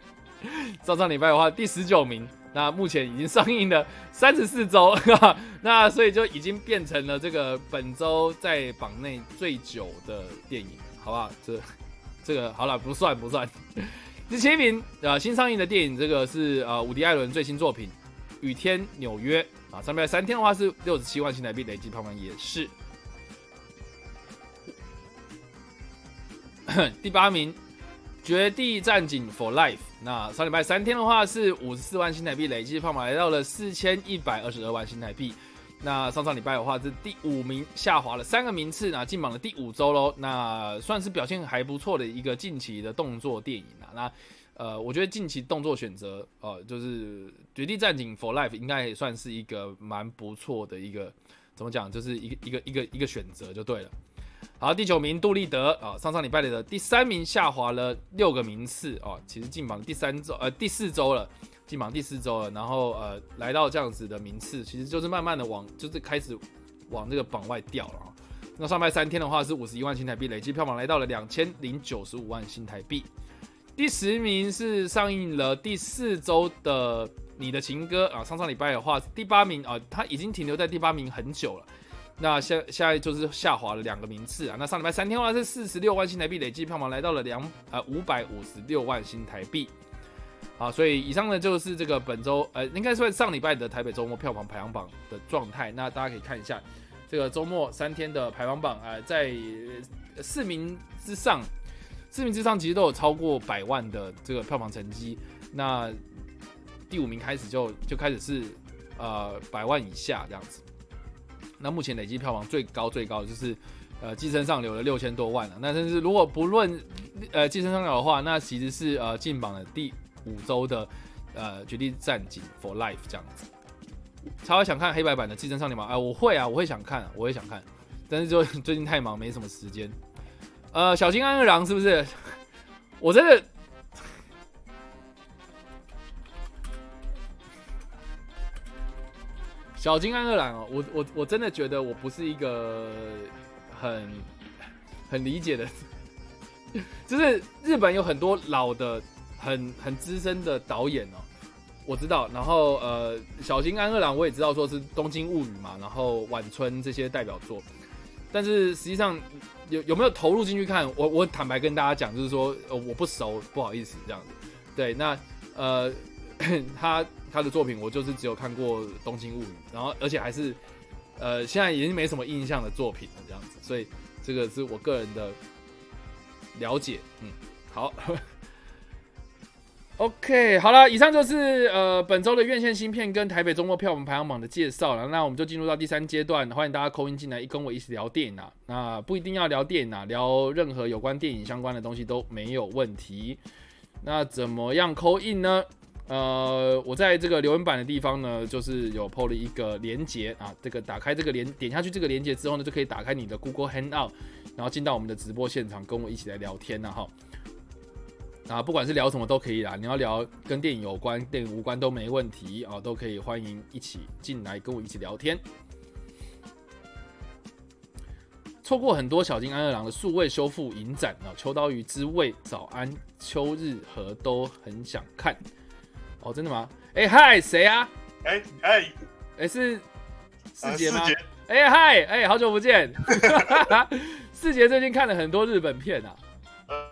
上上礼拜的话第十九名。那目前已经上映了三十四周，那所以就已经变成了这个本周在榜内最久的电影，好不好？这这个好了，不算不算。第七名啊，新上映的电影，这个是呃伍迪·艾伦最新作品《雨天纽约》啊，上面三天的话是六十七万新台币，累计票房也是。第八名。绝地战警 For Life，那上礼拜三天的话是五十四万新台币，累计票房来到了四千一百二十二万新台币。那上上礼拜的话是第五名，下滑了三个名次，那进榜的第五周喽。那算是表现还不错的一个近期的动作电影啊。那呃，我觉得近期动作选择，呃，就是绝地战警 For Life 应该也算是一个蛮不错的一个，怎么讲，就是一个一个一个一个选择就对了。好，第九名杜立德啊，上上礼拜的第三名下滑了六个名次哦，其实进榜第三周呃第四周了，进榜第四周了，然后呃来到这样子的名次，其实就是慢慢的往就是开始往这个榜外掉了啊。那上拜三天的话是五十一万新台币，累计票房来到了两千零九十五万新台币。第十名是上映了第四周的你的情歌啊，上上礼拜的话第八名啊，他已经停留在第八名很久了。那现现在就是下滑了两个名次啊。那上礼拜三天的话是四十六万新台币，累计票房来到了两呃五百五十六万新台币。好，所以以上呢就是这个本周呃应该算上礼拜的台北周末票房排行榜的状态。那大家可以看一下这个周末三天的排行榜啊，在四名之上，四名之上其实都有超过百万的这个票房成绩。那第五名开始就就开始是呃百万以下这样子。那目前累计票房最高最高就是，呃，寄生上流了六千多万了。那但是如果不论，呃，寄生上流的话，那其实是呃进榜的第五周的，呃，绝地战警 For Life 这样子。超想看黑白版的寄生上流吗？哎，我会啊，我会想看，我会想看，但是就 最近太忙，没什么时间。呃，小金安二郎是不是？我真的。小金安二郎哦，我我我真的觉得我不是一个很很理解的，就是日本有很多老的很很资深的导演哦，我知道，然后呃，小金安二郎我也知道说是《东京物语》嘛，然后《晚春》这些代表作，但是实际上有有没有投入进去看？我我坦白跟大家讲，就是说呃我不熟，不好意思这样子。对，那呃 他。他的作品我就是只有看过《东京物语》，然后而且还是，呃，现在已经没什么印象的作品了，这样子，所以这个是我个人的了解。嗯，好，OK，好了，以上就是呃本周的院线新片跟台北周末票房排行榜的介绍了。那我们就进入到第三阶段，欢迎大家扣音进来，跟我一起聊电影啊。那不一定要聊电影啊，聊任何有关电影相关的东西都没有问题。那怎么样扣印呢？呃，我在这个留言板的地方呢，就是有 PO 了一个连接啊，这个打开这个连点下去这个连接之后呢，就可以打开你的 Google Hangout，然后进到我们的直播现场，跟我一起来聊天了哈。啊，不管是聊什么都可以啦，你要聊跟电影有关、电影无关都没问题啊，都可以欢迎一起进来跟我一起聊天。错过很多小金安二郎的数位修复影展啊，秋刀鱼之味、早安、秋日和都很想看。哦，真的吗？哎嗨，谁啊？哎哎哎是四杰吗哎嗨，哎好久不见。四杰最近看了很多日本片啊，呃，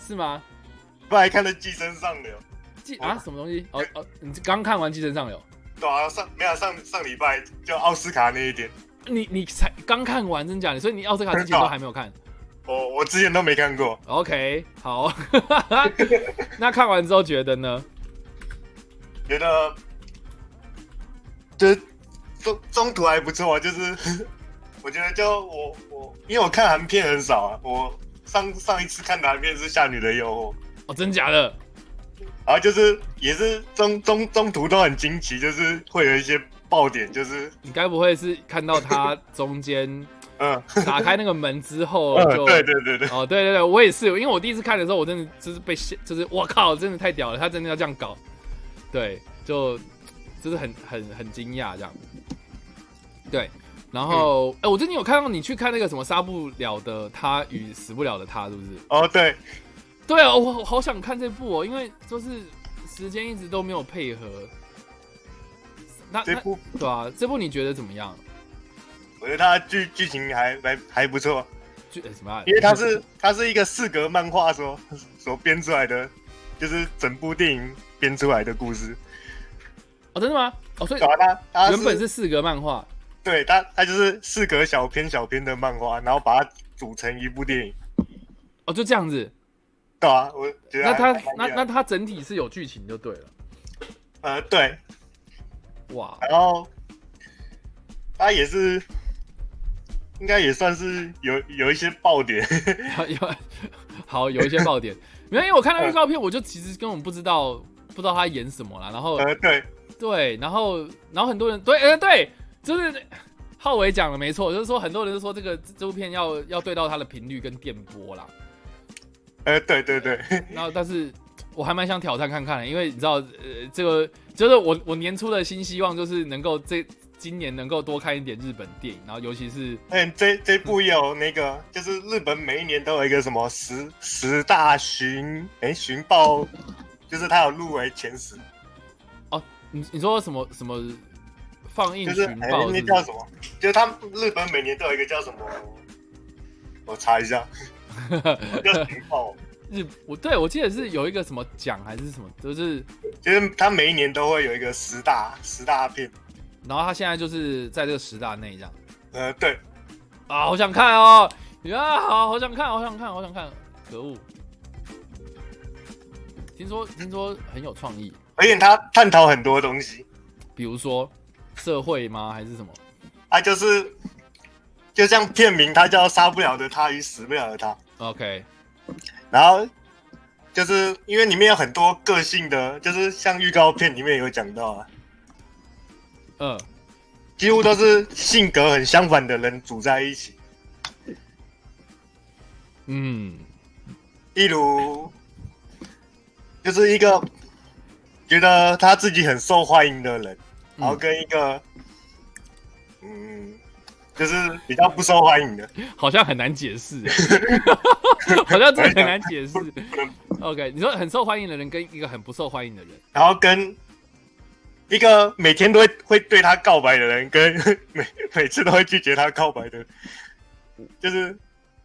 是吗？不还看了《寄生上流》，寄啊什么东西？哦哦，你刚看完《寄生上流》，对啊，上没有上上礼拜就奥斯卡那一天，你你才刚看完，真假的？所以你奥斯卡之前都还没有看。我我之前都没看过，OK，好。那看完之后觉得呢？觉得就是中中途还不错啊，就是我觉得就我我因为我看韩片很少啊，我上上一次看的韩片是《夏女的诱惑》，哦，真假的？然后就是也是中中中途都很惊奇，就是会有一些爆点，就是你该不会是看到他中间 嗯，打开那个门之后 嗯就？对对对对，哦，对对对，我也是，因为我第一次看的时候，我真的就是被吓，就是我靠，真的太屌了，他真的要这样搞，对，就就是很很很惊讶这样，对，然后哎、我最近有看到你去看那个什么杀不了的他与死不了的他，是不是？哦对，对啊，我我好想看这部哦，因为就是时间一直都没有配合。那那这部对啊，这部你觉得怎么样？我觉得它剧剧情还还还不错，就、哎什么啊？因为它是它是一个四格漫画所所编出来的，就是整部电影编出来的故事。哦，真的吗？哦，所以它它原本是四格漫画对它它就是四格小篇小篇的漫画，然后把它组成一部电影。哦，就这样子。对啊，我觉得那它那那它整体是有剧情就对了。呃对，哇，然后它也是应该也算是有有一些爆点。有好有一些爆点，没有，因为我看到预告片，我就其实根本不知道不知道他演什么啦。然后呃对，对，然后然后很多人对，呃对，就是浩伟讲的没错，就是说很多人都说这个这部片要要对到它的频率跟电波啦。呃对对对，然后但是我还蛮想挑战看看的，因为你知道，呃，这个就是我我年初的新希望就是能够这今年能够多看一点日本电影，然后尤其是嗯，这这部有那个，就是日本每一年都有一个什么十十大寻哎寻报，就是他有入围前十，哦你你说什么什么放映就是哎？那叫什么？就是他们日本每年都有一个叫什么？我查一下，叫寻报，日我对我记得是有一个什么奖还是什么，就是就是他每一年都会有一个十大十大片。然后他现在就是在这个十大内这样呃，对，啊，好想看哦，呀，好好想看，好想看，好想看，可恶！听说听说很有创意，而且他探讨很多东西，比如说社会吗？还是什么？啊，就是就像片名，他叫《杀不了的他与死不了的他》。OK，然后就是因为里面有很多个性的，就是像预告片里面有讲到啊，嗯，几乎都是性格很相反的人组在一起。嗯，例如，就是一个觉得他自己很受欢迎的人，然后跟一个嗯，就是比较不受欢迎的，好像很难解释，好像真的很难解释。OK，你说很受欢迎的人跟一个很不受欢迎的人，然后跟一个每天都会会对他告白的人，跟 每每次都会拒绝他告白的人，就是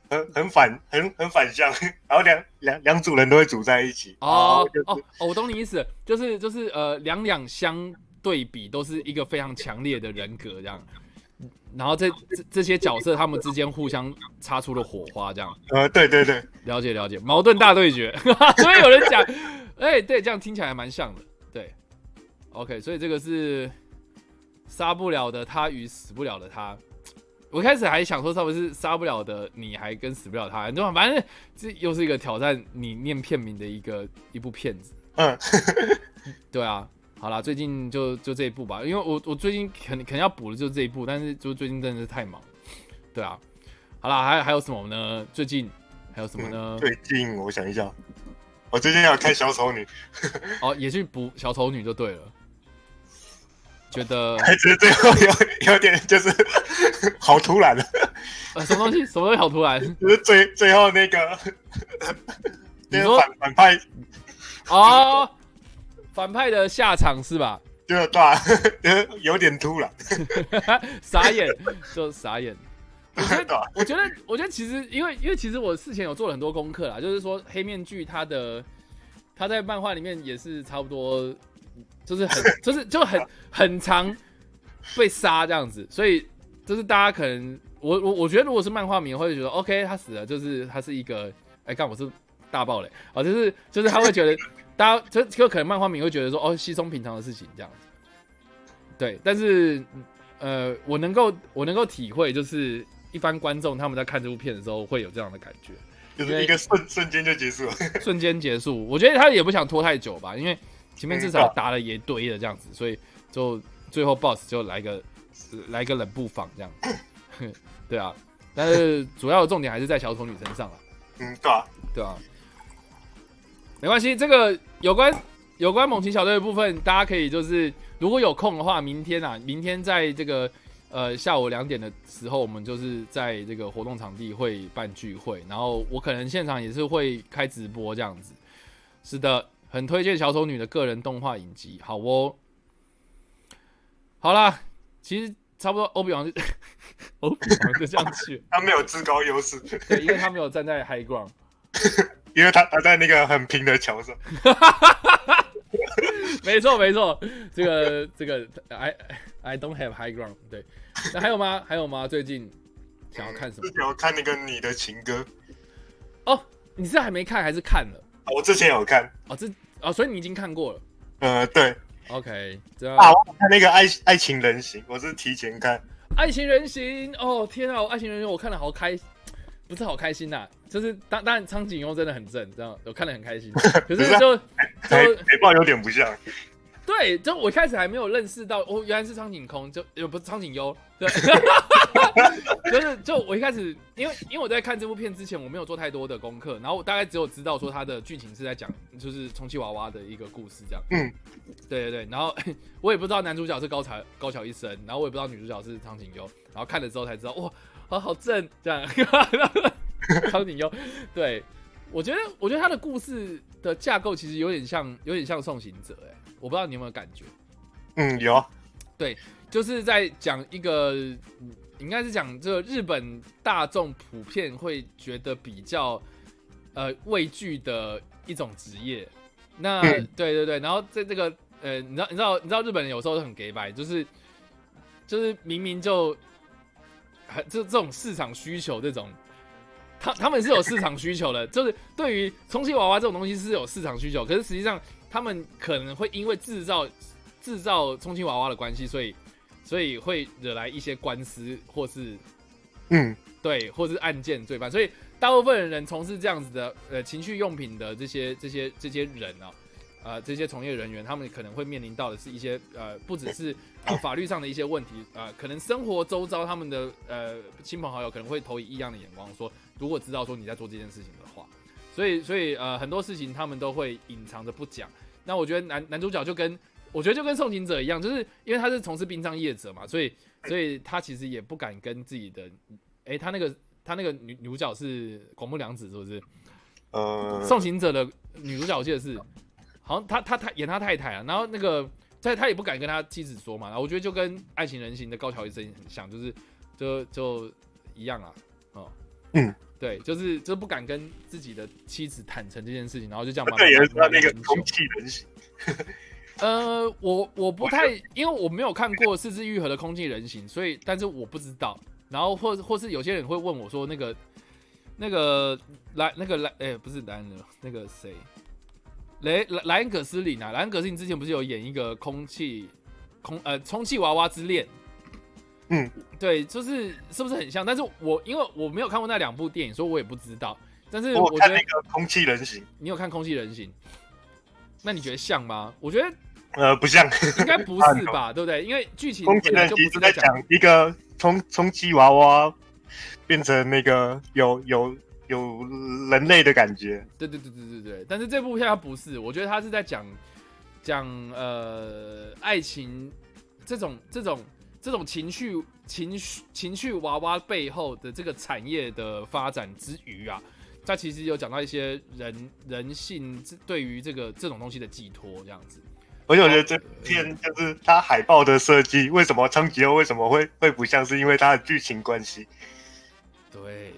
很很反很很反向，然后两两两组人都会组在一起。哦就是哦哦，我懂你意思，就是就是呃，两两相对比都是一个非常强烈的人格这样，然后这这这些角色他们之间互相擦出了火花，这样呃，对对对，了解了解，矛盾大对决，所以有人讲，哎、对，这样听起来还蛮像的，对，OK，所以这个是杀不了的他与死不了的他。我一开始还想说，是不是杀不了的你，还跟死不了他？你知道吗？反正这又是一个挑战你念片名的一个一部片子。嗯，对啊，好啦，最近就就这一部吧，因为我我最近肯肯定要补的就是这一部，但是就最近真的是太忙，对啊，好啦，还还有什么呢？最近还有什么呢？最近我想一下，我最近要看小丑女，哦，也去补小丑女就对了。觉得还是最后有有点就是好突然了，呃，什么东西？什么东西好突然？就是最最后那个那个反反派哦，反派的下场是吧？就对吧、就是有点突然，傻眼，就傻眼。我觉得，我觉得，我觉得其实，因为因为其实我事前有做了很多功课啦，就是说黑面具它的它在漫画里面也是差不多，就是很就是就很很常被杀这样子，所以就是大家可能我我我觉得如果是漫画迷会觉得 OK 他死了，就是他是一个哎干我是大爆雷哦，就是就是他会觉得大家就就可能漫画迷会觉得说哦稀松平常的事情这样子，对，但是呃我能够我能够体会就是。一般观众他们在看这部片的时候会有这样的感觉，就是一个瞬瞬间就结束了。瞬间结束。我觉得他也不想拖太久吧，因为前面至少打了也堆了这样子，所以就最后 BOSS 就来个来个冷不防这样。对啊，但是主要的重点还是在小丑女身上了。嗯，对啊，对啊，没关系，这个有关有关猛禽小队的部分，大家可以就是如果有空的话，明天啊，明天在这个。呃，下午两点的时候，我们就是在这个活动场地会办聚会，然后我可能现场也是会开直播这样子。是的，很推荐小丑女的个人动画影集，好哦。好啦，其实差不多，欧比王就 欧比王就这样去，他没有至高优势，对，因为他没有站在 high ground，因为他他在那个很平的桥上。没错没错，这个这个 I I don't have high ground，对。那还有吗？还有吗？最近想要看什么？之前有看那个你的情歌哦，你是还没看还是看了？我之前有看哦，这哦，所以你已经看过了。呃，对，OK，这啊，我看那个爱爱情人形，我是提前看。爱情人形，哦天啊，爱情人形我看了好开，不是好开心呐，就是当当然苍井优真的很正，这样我看的很开心。可是就就眉毛有点不像。对，就我一开始还没有认识到，哦，原来是苍井空，就也不是苍井优，对，就是就我一开始，因为因为我在看这部片之前，我没有做太多的功课，然后我大概只有知道说它的剧情是在讲就是充气娃娃的一个故事这样，嗯，对对对，然后 我也不知道男主角是高桥高桥一生，然后我也不知道女主角是苍井优，然后看了之后才知道，哇，好好正这样，苍井优，对。我觉得我觉得他的故事的架构其实有点像有点像送行者，哎。我不知道你有没有感觉，嗯，有，对，就是在讲一个，应该是讲这个日本大众普遍会觉得比较呃畏惧的一种职业。那对对对，然后在这个呃，你知道你知道你知道日本人有时候很给白，就是就是明明就很这这种市场需求这种，他他们是有市场需求的，就是对于充气娃娃这种东西是有市场需求，可是实际上。他们可能会因为制造制造充气娃娃的关系，所以所以会惹来一些官司，或是嗯，对，或是案件罪犯。所以大部分人从事这样子的呃情趣用品的这些这些这些人啊，呃，这些从业人员，他们可能会面临到的是一些呃，不只是呃法律上的一些问题呃，可能生活周遭他们的呃亲朋好友可能会投以异样的眼光，说如果知道说你在做这件事情的话，所以所以呃很多事情他们都会隐藏着不讲。那我觉得男男主角就跟我觉得就跟送行者一样，就是因为他是从事殡葬业者嘛，所以所以他其实也不敢跟自己的，哎，他那个他那个女女主角是广木凉子是不是？呃，送行者的女主角我记得是，好像他他他演他太太啊，然后那个在他也不敢跟他妻子说嘛，然后我觉得就跟爱情人形的高桥医生很像，就是就就一样啊，哦，嗯，对，就是就不敢跟自己的妻子坦诚这件事情，然后就这样。对，也是他那个空气人形。呃，我我不太，因为我没有看过四肢愈合的空气人形，所以，但是我不知道。然后或或是有些人会问我说，那个那个莱那个莱，哎，不是莱恩，那个谁，莱莱莱恩葛斯林啊，莱恩葛斯林之前不是有演一个空气空呃充气娃娃之恋？嗯，对，就是是不是很像？但是我因为我没有看过那两部电影，所以我也不知道。但是我觉得那个空气人形，你有看空气人形？那你觉得像吗？我觉得呃不像，应该不是吧？对不对？因为剧情空气人形是在讲一个充充气娃娃变成那个有有有人类的感觉。对对对对对对，但是这部片它不是，我觉得它是在讲讲呃爱情这种这种这种情绪情绪情绪娃娃背后的这个产业的发展之余啊，它其实有讲到一些人人性对于这个这种东西的寄托这样子。而且我觉得这片就是它海报的设计，为什么昌吉欧为什么会会不像是因为它的剧情关系？对。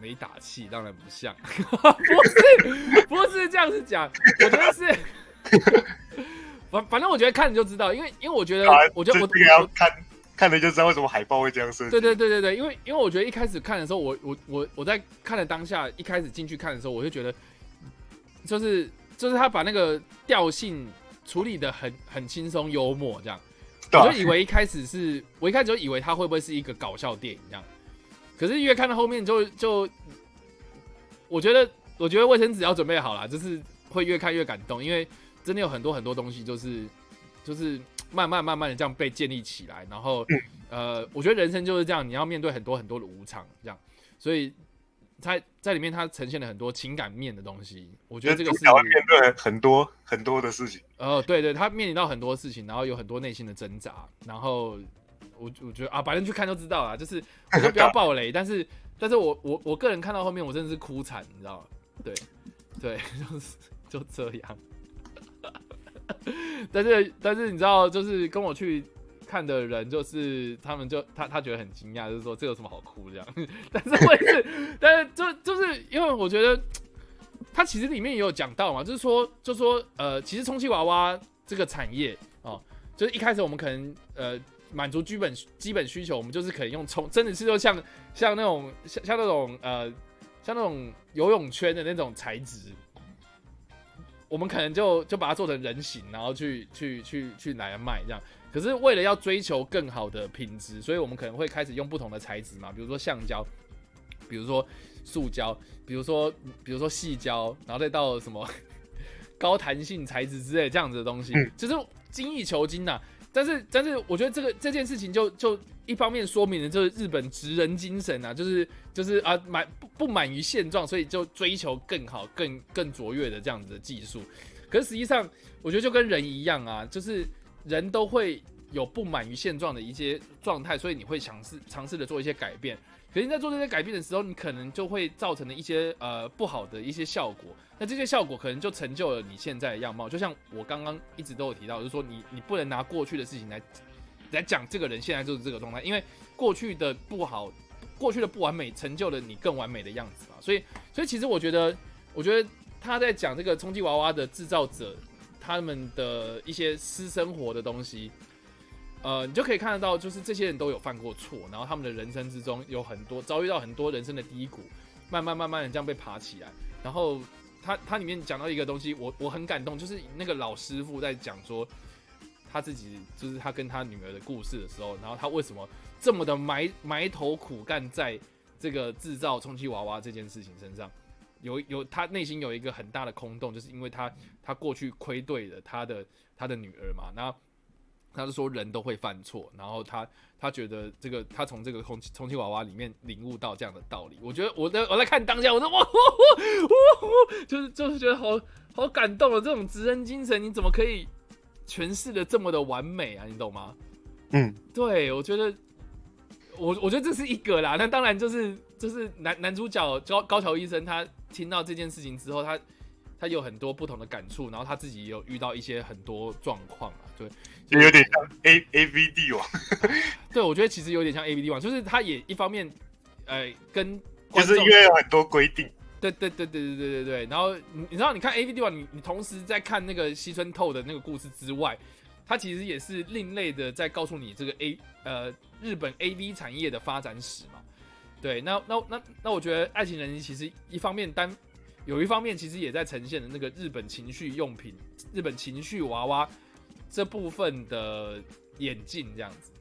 没打气，当然不像，不是不是这样子讲，我觉得是，反反正我觉得看你就知道，因为因为我觉得，我觉得我要看看了就知道为什么海报会这样设计。对对对对对，因为因为我觉得一开始看的时候，我我我我在看的当下，一开始进去看的时候，我就觉得，就是就是他把那个调性处理的很很轻松幽默这样，我就以为一开始是我一开始就以为他会不会是一个搞笑电影这样。可是越看到后面就就，我觉得我觉得卫生纸要准备好了，就是会越看越感动，因为真的有很多很多东西就是就是慢慢慢慢的这样被建立起来，然后呃，我觉得人生就是这样，你要面对很多很多的无常，这样，所以他在里面它呈现了很多情感面的东西，我觉得这个是面对很多很多的事情，哦，对对，他面临到很多事情，然后有很多内心的挣扎，然后。我我觉得啊，反正去看就知道了。就是我就不要爆雷，但是但是我我我个人看到后面，我真的是哭惨，你知道吗？对对，就是就这样。但是但是你知道，就是跟我去看的人，就是他们就他他觉得很惊讶，就是说这有什么好哭这样。但是我也是，但是就就是因为我觉得他其实里面也有讲到嘛，就是说就说呃，其实充气娃娃这个产业哦，就是一开始我们可能呃。满足基本基本需求，我们就是可以用充，真的是就像像那种像像那种呃像那种游泳圈的那种材质，我们可能就就把它做成人形，然后去去去去拿来卖这样。可是为了要追求更好的品质，所以我们可能会开始用不同的材质嘛，比如说橡胶，比如说塑胶，比如说比如说细胶，然后再到什么 高弹性材质之类这样子的东西，就是精益求精呐。但是，但是，我觉得这个这件事情就就一方面说明了就是日本职人精神啊，就是就是啊满不不满于现状，所以就追求更好、更更卓越的这样子的技术。可是实际上，我觉得就跟人一样啊，就是人都会有不满于现状的一些状态，所以你会尝试尝试的做一些改变。可是你在做这些改变的时候，你可能就会造成了一些呃不好的一些效果。那这些效果可能就成就了你现在的样貌。就像我刚刚一直都有提到，就是说你你不能拿过去的事情来来讲这个人现在就是这个状态，因为过去的不好，过去的不完美成就了你更完美的样子嘛。所以所以其实我觉得，我觉得他在讲这个充气娃娃的制造者他们的一些私生活的东西。呃，你就可以看得到，就是这些人都有犯过错，然后他们的人生之中有很多遭遇到很多人生的低谷，慢慢慢慢的这样被爬起来。然后他他里面讲到一个东西，我我很感动，就是那个老师傅在讲说他自己就是他跟他女儿的故事的时候，然后他为什么这么的埋埋头苦干在这个制造充气娃娃这件事情身上，有有他内心有一个很大的空洞，就是因为他他过去亏对了他的他的女儿嘛，那。他是说人都会犯错，然后他他觉得这个他从这个空气充气娃娃里面领悟到这样的道理。我觉得我在我在看当下，我说哇哇哇，就是就是觉得好好感动啊！这种职人精神，你怎么可以诠释的这么的完美啊？你懂吗？嗯，对，我觉得我我觉得这是一个啦。那当然就是就是男男主角高高桥医生，他听到这件事情之后，他他有很多不同的感触，然后他自己也有遇到一些很多状况啊，对。就有点像 A A V D 王，对，我觉得其实有点像 A V D 王，就是他也一方面，呃，跟就是因为有很多规定，对对对对对对对对。然后你你知道，你看 A V D 网，你你同时在看那个西村透的那个故事之外，它其实也是另类的在告诉你这个 A 呃日本 A V 产业的发展史嘛。对，那那那那我觉得爱情人其实一方面单有一方面其实也在呈现的那个日本情绪用品、日本情绪娃娃。这部分的演进这样子，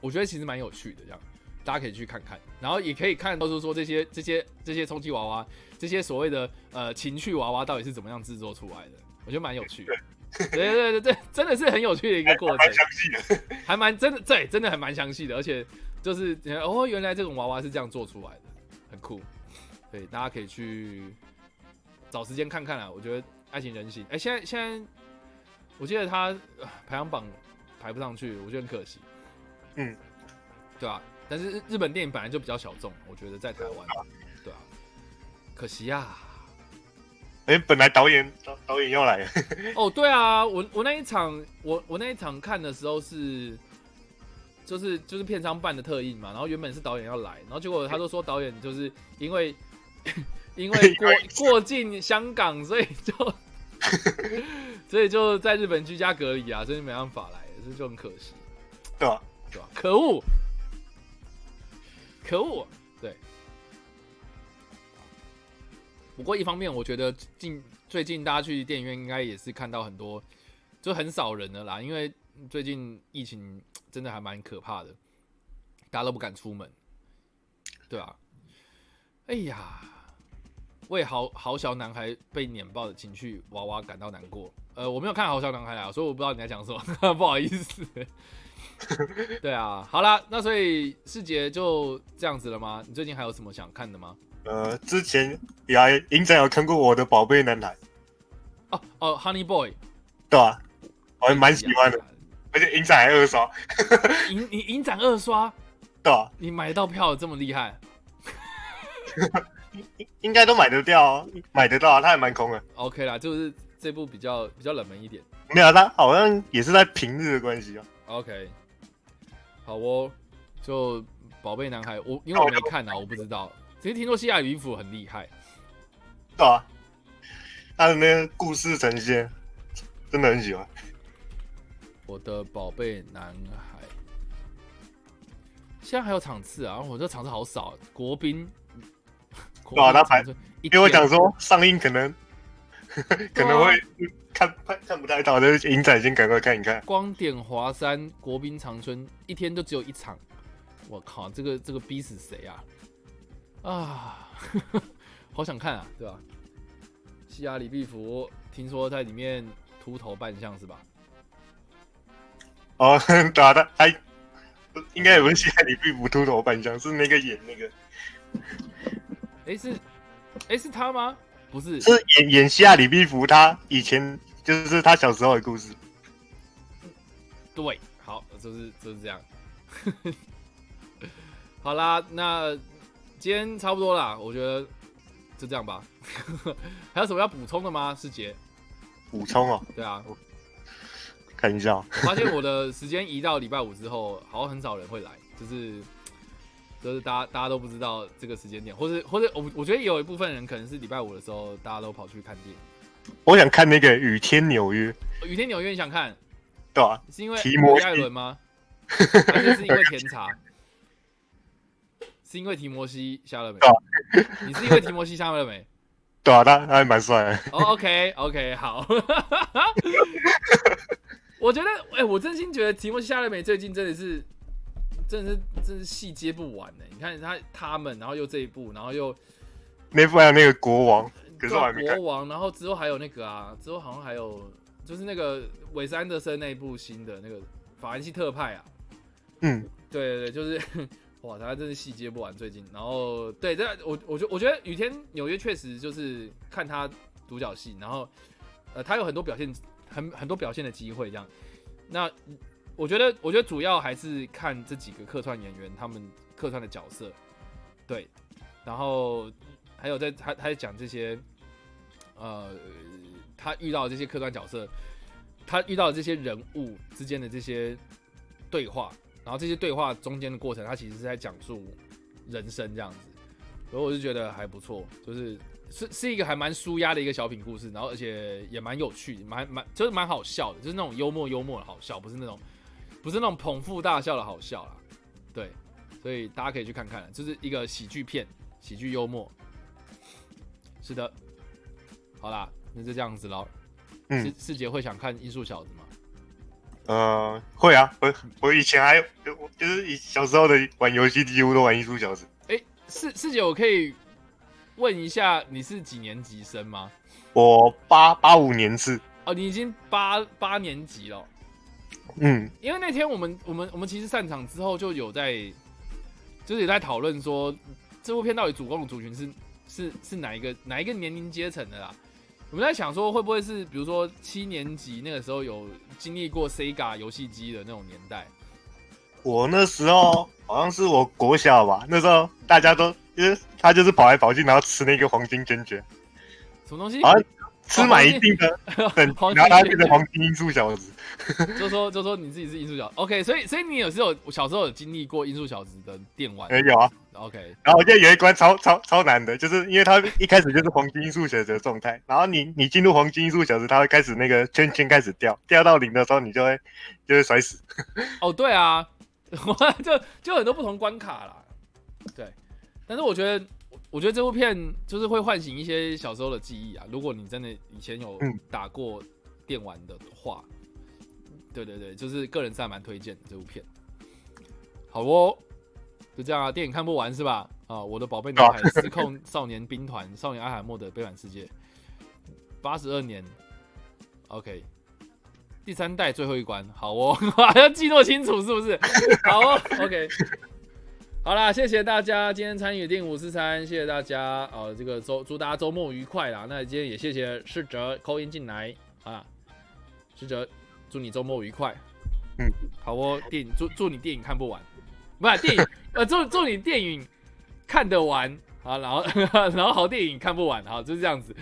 我觉得其实蛮有趣的，这样大家可以去看看，然后也可以看到是说这些这些这些充气娃娃，这些所谓的呃情趣娃娃到底是怎么样制作出来的，我觉得蛮有趣的。对 对对对，真的是很有趣的一个过程，蛮详细的，还蛮真的，对，真的还蛮详细的，而且就是哦，原来这种娃娃是这样做出来的，很酷。对，大家可以去找时间看看啊。我觉得《爱情人形》哎，现在现在我记得它呃排行榜排不上去，我觉得很可惜。嗯，对啊，但是日日本电影本来就比较小众，我觉得在台湾，对啊，可惜呀、哎、本来导演导导演要来了，哦，对啊，我我那一场我我那一场看的时候是，就是就是片商办的特映嘛，然后原本是导演要来，然后结果他都说导演就是因为 因为过过境香港，所以就所以就在日本居家隔离啊，所以没办法来，这就很可惜，对吧？对吧？可恶，可恶，对。不过一方面，我觉得近最近大家去电影院应该也是看到很多，就很少人的啦，因为最近疫情真的还蛮可怕的，大家都不敢出门，对啊。哎呀，为好好小男孩被碾爆的情绪娃娃感到难过。呃，我没有看好小男孩啊，所以我不知道你在讲什么，不好意思。对啊，好啦，那所以世杰就这样子了吗？你最近还有什么想看的吗？呃，之前也还影展有看过我的宝贝男孩，哦哦，Honey Boy，对啊？我还蛮喜欢的，。而且影展还二刷，影你影展二刷，对啊？你买到票这么厉害 应该都买得掉、哦，买得到、啊，他还蛮空的。？OK 啦，就是这部比较比较冷门一点。没有，他好像也是在平日的关系哦。OK，好哦，就宝贝男孩，我因为我没看啊，我不知道。其实听说西亚吕夫很厉害，对啊，他的那个故事呈现真的很喜欢。我的宝贝男孩，现在还有场次啊，我这场次好少，国宾，国对啊他排因为我天讲说上映可能 可能会看看看不太到，就是影展先赶快看一看。光点华山国宾长春一天就只有一场，我靠，这个这个逼死谁啊？啊，好想看啊，对吧？西雅里毕福听说在里面秃头扮相是吧？哦，对啊，他他应该也不是现在你并不秃头扮相，是那个演那个诶，是诶，是他吗？不是，是演演西亚里毕福，他以前就是他小时候的故事。对，好，就是就是这样。好啦，那今天差不多啦，我觉得就这样吧。还有什么要补充的吗？师杰？补充哦，对啊，看一下哦，我发现我的时间移到礼拜五之后，好像很少人会来，就是就是大家大家都不知道这个时间点，或者或者我我觉得有一部分人可能是礼拜五的时候，大家都跑去看电影。我想看那个《雨天纽约》，雨天纽约你想看，对啊、是因为提摩西艾伦吗？还是是因为甜茶？是因为提摩西下了没？你是因为提摩西下了没？对啊，他他还蛮帅的。哦、o k OK，好。我觉得，哎、我真心觉得提摩西夏勒美最近真的是，真的是，真是戏接不完呢。你看他他们，然后又这一部，然后又那部还有那个国王，可是我还没国。王，然后之后还有那个啊，之后好像还有就是那个韦斯安德森那一部新的那个法兰西特派啊，嗯，对对对，就是 哇，他真是戏接不完最近。然后对，这我我觉我觉得雨天纽约确实就是看他独角戏，然后呃，他有很多表现很很多表现的机会这样。那我觉得我觉得主要还是看这几个客串演员他们客串的角色，对，然后还有在他他在讲这些呃他遇到这些客串角色，他遇到的这些人物之间的这些对话。然后这些对话中间的过程，他其实是在讲述人生这样子，所以我就觉得还不错，就是是是一个还蛮舒压的一个小品故事，然后而且也蛮有趣，蛮蛮就是蛮好笑的，就是那种幽默幽默的好笑，不是那种不是那种捧腹大笑的好笑啦，对，所以大家可以去看看，就是一个喜剧片，喜剧幽默，是的，好啦，那就这样子喽。嗯世世杰会想看《艺术小子》吗？呃，会啊，我我以前还有就就是以小时候的玩游戏几乎都玩艺术小子。哎，世世杰，我可以问一下，你是几年级生吗？我八八五年次，哦，你已经八八年级了。嗯，因为那天我们我们我们其实散场之后就有在，就是也在讨论说这部片到底主攻的族群是是是哪一个哪一个年龄阶层的啦。我们在想说，会不会是比如说七年级那个时候有经历过 Sega 游戏机的那种年代？我那时候好像是我国小吧，那时候大家都因为他就是跑来跑去，然后吃那个黄金卷卷，什么东西？好像吃满一定的等，然后他变成黄金音速小子。就说就说你自己是音速小子，OK，所以所以你有是有小时候有经历过音速小子的电玩哎有啊，，OK，然后我记得有一关超超超难的，就是因为他一开始就是黄金音速小子的状态，然后你你进入黄金音速小子，他会开始那个圈圈开始掉，掉到零的时候，你就会就会摔死。哦对啊，我就就很多不同关卡啦，对，但是我觉得我觉得这部片就是会唤醒一些小时候的记忆啊，如果你真的以前有嗯打过电玩的话，对对对，就是个人是还蛮推荐的这部片。好哦，就这样啊，电影看不完是吧？啊，我的宝贝男孩、失控少年兵团、少年阿海默的悲惨世界，八十二年，OK，第三代最后一关，好哦，要记那么清楚是不是？好哦，OK。好啦，谢谢大家今天参与电五四三，谢谢大家呃，这个周祝大家周末愉快啦。那今天也谢谢世哲扣音进来啊，世哲祝你周末愉快。嗯，好哦，电影祝祝你电影看不完，不是电影呃祝祝你电影看得完啊，然后 然后好电影看不完，好就是这样子。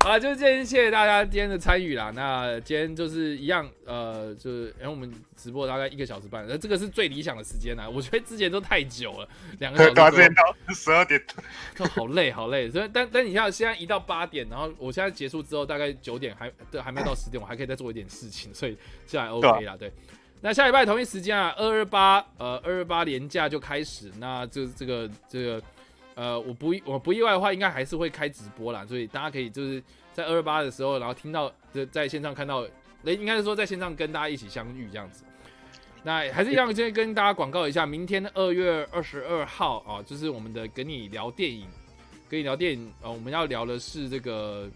好啦，就是今天谢谢大家今天的参与啦。那今天就是一样，呃，就是因为我们直播大概一个小时半，那这个是最理想的时间啦。我觉得之前都太久了，两个小时对到十二点，就好累好累，所以但但你看现在一到八点，然后我现在结束之后大概九点还对还没到十点，我还可以再做一点事情，所以这还 OK 啦。对，那下礼拜同一时间啊，二二八呃二二八连假就开始，那这这个这个呃我不意我不意外的话，应该还是会开直播啦，所以大家可以就是在二二八的时候，然后听到在在线上看到，那应该是说在线上跟大家一起相遇这样子。那还是一样，今天跟大家广告一下，明天二月二十二号啊，就是我们的跟你聊电影，跟你聊电影，呃，我们要聊的是这个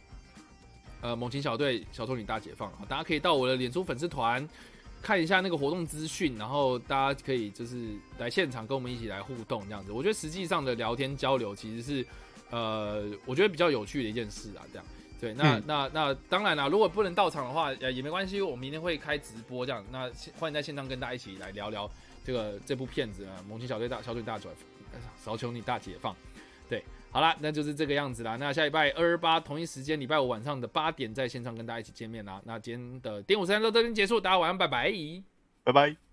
呃猛禽小队小丑女大解放啊，大家可以到我的脸书粉丝团看一下那个活动资讯，然后大家可以就是来现场跟我们一起来互动这样子。我觉得实际上的聊天交流其实是呃，我觉得比较有趣的一件事啊，这样。对，那、嗯那那当然啦，如果不能到场的话，呃也没关系，我明天会开直播这样。那欢迎在线上跟大家一起来聊聊这个这部片子啊，《萌新小队大小队大转小求你大解放》。对，好啦，那就是这个样子啦。那下礼拜二二八同一时间，礼拜五晚上的八点在线上跟大家一起见面啦。那今天的点五三就到这边结束，大家晚安拜拜。拜拜。